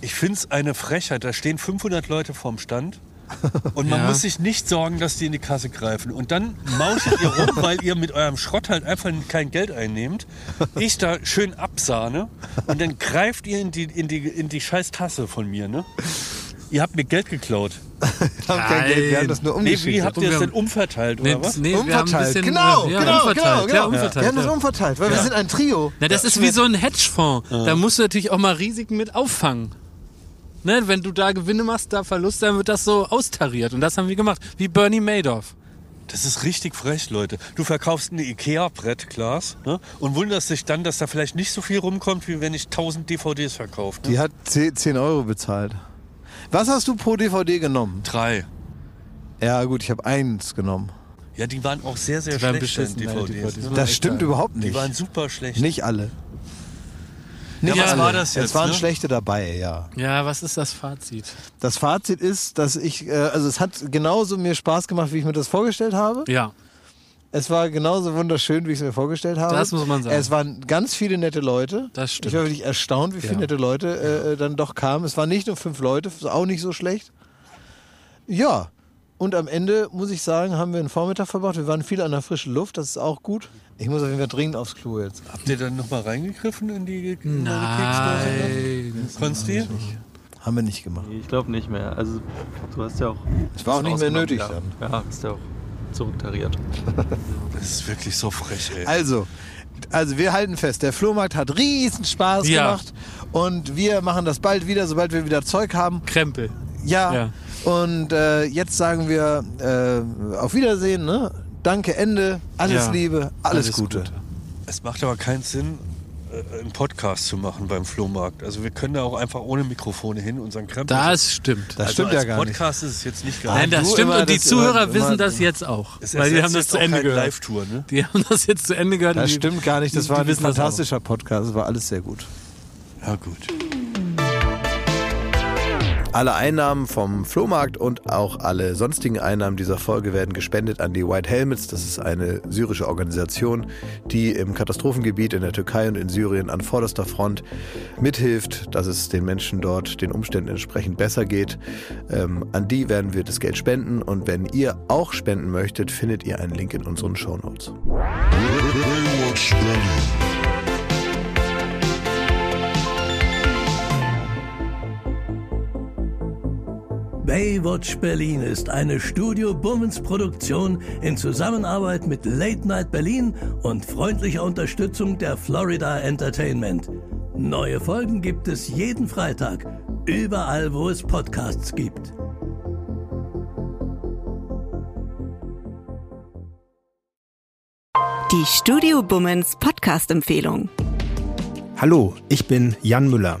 Ich finde es eine Frechheit, da stehen 500 Leute vorm Stand und man Ja. muss sich nicht sorgen, dass die in die Kasse greifen. Und dann mauschelt ihr rum, weil ihr mit eurem Schrott halt einfach kein Geld einnehmt. Ich da schön absahne und dann greift ihr in die, in die, in die scheiß Tasse von mir, ne? Ihr habt mir Geld geklaut. Wir haben kein Geld, wir haben das nur Nee, umgeschickt. wie habt ihr das denn umverteilt, Nee, oder was? nee, wir haben ein umverteilt. bisschen, genau, äh, ja, genau, umverteilt. genau, Ja, genau. umverteilt. Wir haben das ja. umverteilt, weil wir sind ein Trio. Na, das ist wie so ein Hedgefonds. Da musst du natürlich auch mal Risiken mit auffangen. Ne, wenn du da Gewinne machst, da Verluste, dann wird das so austariert. Und das haben wir gemacht. Wie Bernie Madoff. Das ist richtig frech, Leute. Du verkaufst ein Ikea-Brett, Klaas, ne? und wunderst dich dann, dass da vielleicht nicht so viel rumkommt, wie wenn ich 1000 DVDs verkaufe. Ne? Die hat 10, 10 Euro bezahlt. Was hast du pro DVD genommen? Drei. Ja gut, ich habe eins genommen. Ja, die waren auch sehr, sehr Die schlecht, beschissen, die ja, die DVDs. DVDs. ne? Das stimmt überhaupt Die nicht. waren super schlecht. Nicht alle. Ja, Nicht was alle. war das jetzt, Es waren ne? schlechte dabei, ja. Ja, was ist das Fazit? Das Fazit ist, dass ich, äh, also es hat genauso mir Spaß gemacht, wie ich mir das vorgestellt habe. Ja. Es war genauso wunderschön, wie ich es mir vorgestellt habe. Das muss man sagen. Es waren ganz viele nette Leute. Das stimmt. Ich war wirklich erstaunt, wie viele Ja. nette Leute äh, dann doch kamen. Es waren nicht nur fünf Leute, ist auch nicht so schlecht. Ja, und am Ende, muss ich sagen, haben wir einen Vormittag verbracht. Wir waren viel an der frischen Luft, das ist auch gut. Ich muss auf jeden Fall dringend aufs Klo jetzt. Habt ihr dann nochmal reingegriffen in die in Nein. Keksdose? Konsti? Haben wir nicht gemacht. Ich glaube nicht mehr. Also du hast ja auch. Es war auch nicht mehr nötig ja. dann. Ja, hast ja auch zurücktariert. Das ist wirklich so frech, ey. Also, also wir halten fest, der Flohmarkt hat riesen Spaß Ja. gemacht und wir machen das bald wieder, sobald wir wieder Zeug haben. Krempel. Ja. Ja. Und äh, jetzt sagen wir äh, auf Wiedersehen, ne? Danke, Ende, alles Ja. Liebe, alles, Alles Gute. Gute. Es macht aber keinen Sinn, einen Podcast zu machen beim Flohmarkt. Also wir können da auch einfach ohne Mikrofone hin unseren Krempel. Das stimmt. Das also stimmt als ja gar nicht. Podcast ist es jetzt nicht geil. Nein, das stimmt immer und die Zuhörer immer- wissen immer- das jetzt auch. Es Weil die haben das jetzt zu Ende gehört. Live-Tour, ne? Die haben das jetzt zu Ende gehört. Das stimmt gar nicht, das die war ein fantastischer Podcast, das war alles sehr gut. Ja, gut. Alle Einnahmen vom Flohmarkt und auch alle sonstigen Einnahmen dieser Folge werden gespendet an die White Helmets. Das ist eine syrische Organisation, die im Katastrophengebiet in der Türkei und in Syrien an vorderster Front mithilft, dass es den Menschen dort den Umständen entsprechend besser geht. Ähm, an die werden wir das Geld spenden und wenn ihr auch spenden möchtet, findet ihr einen Link in unseren Shownotes. Baywatch Baywatch Berlin ist eine Studio Bummens Produktion in Zusammenarbeit mit Late Night Berlin und freundlicher Unterstützung der Florida Entertainment. Neue Folgen gibt es jeden Freitag, überall wo es Podcasts gibt. Die Studio Bummens Podcast-Empfehlung. Hallo, ich bin Jan Müller.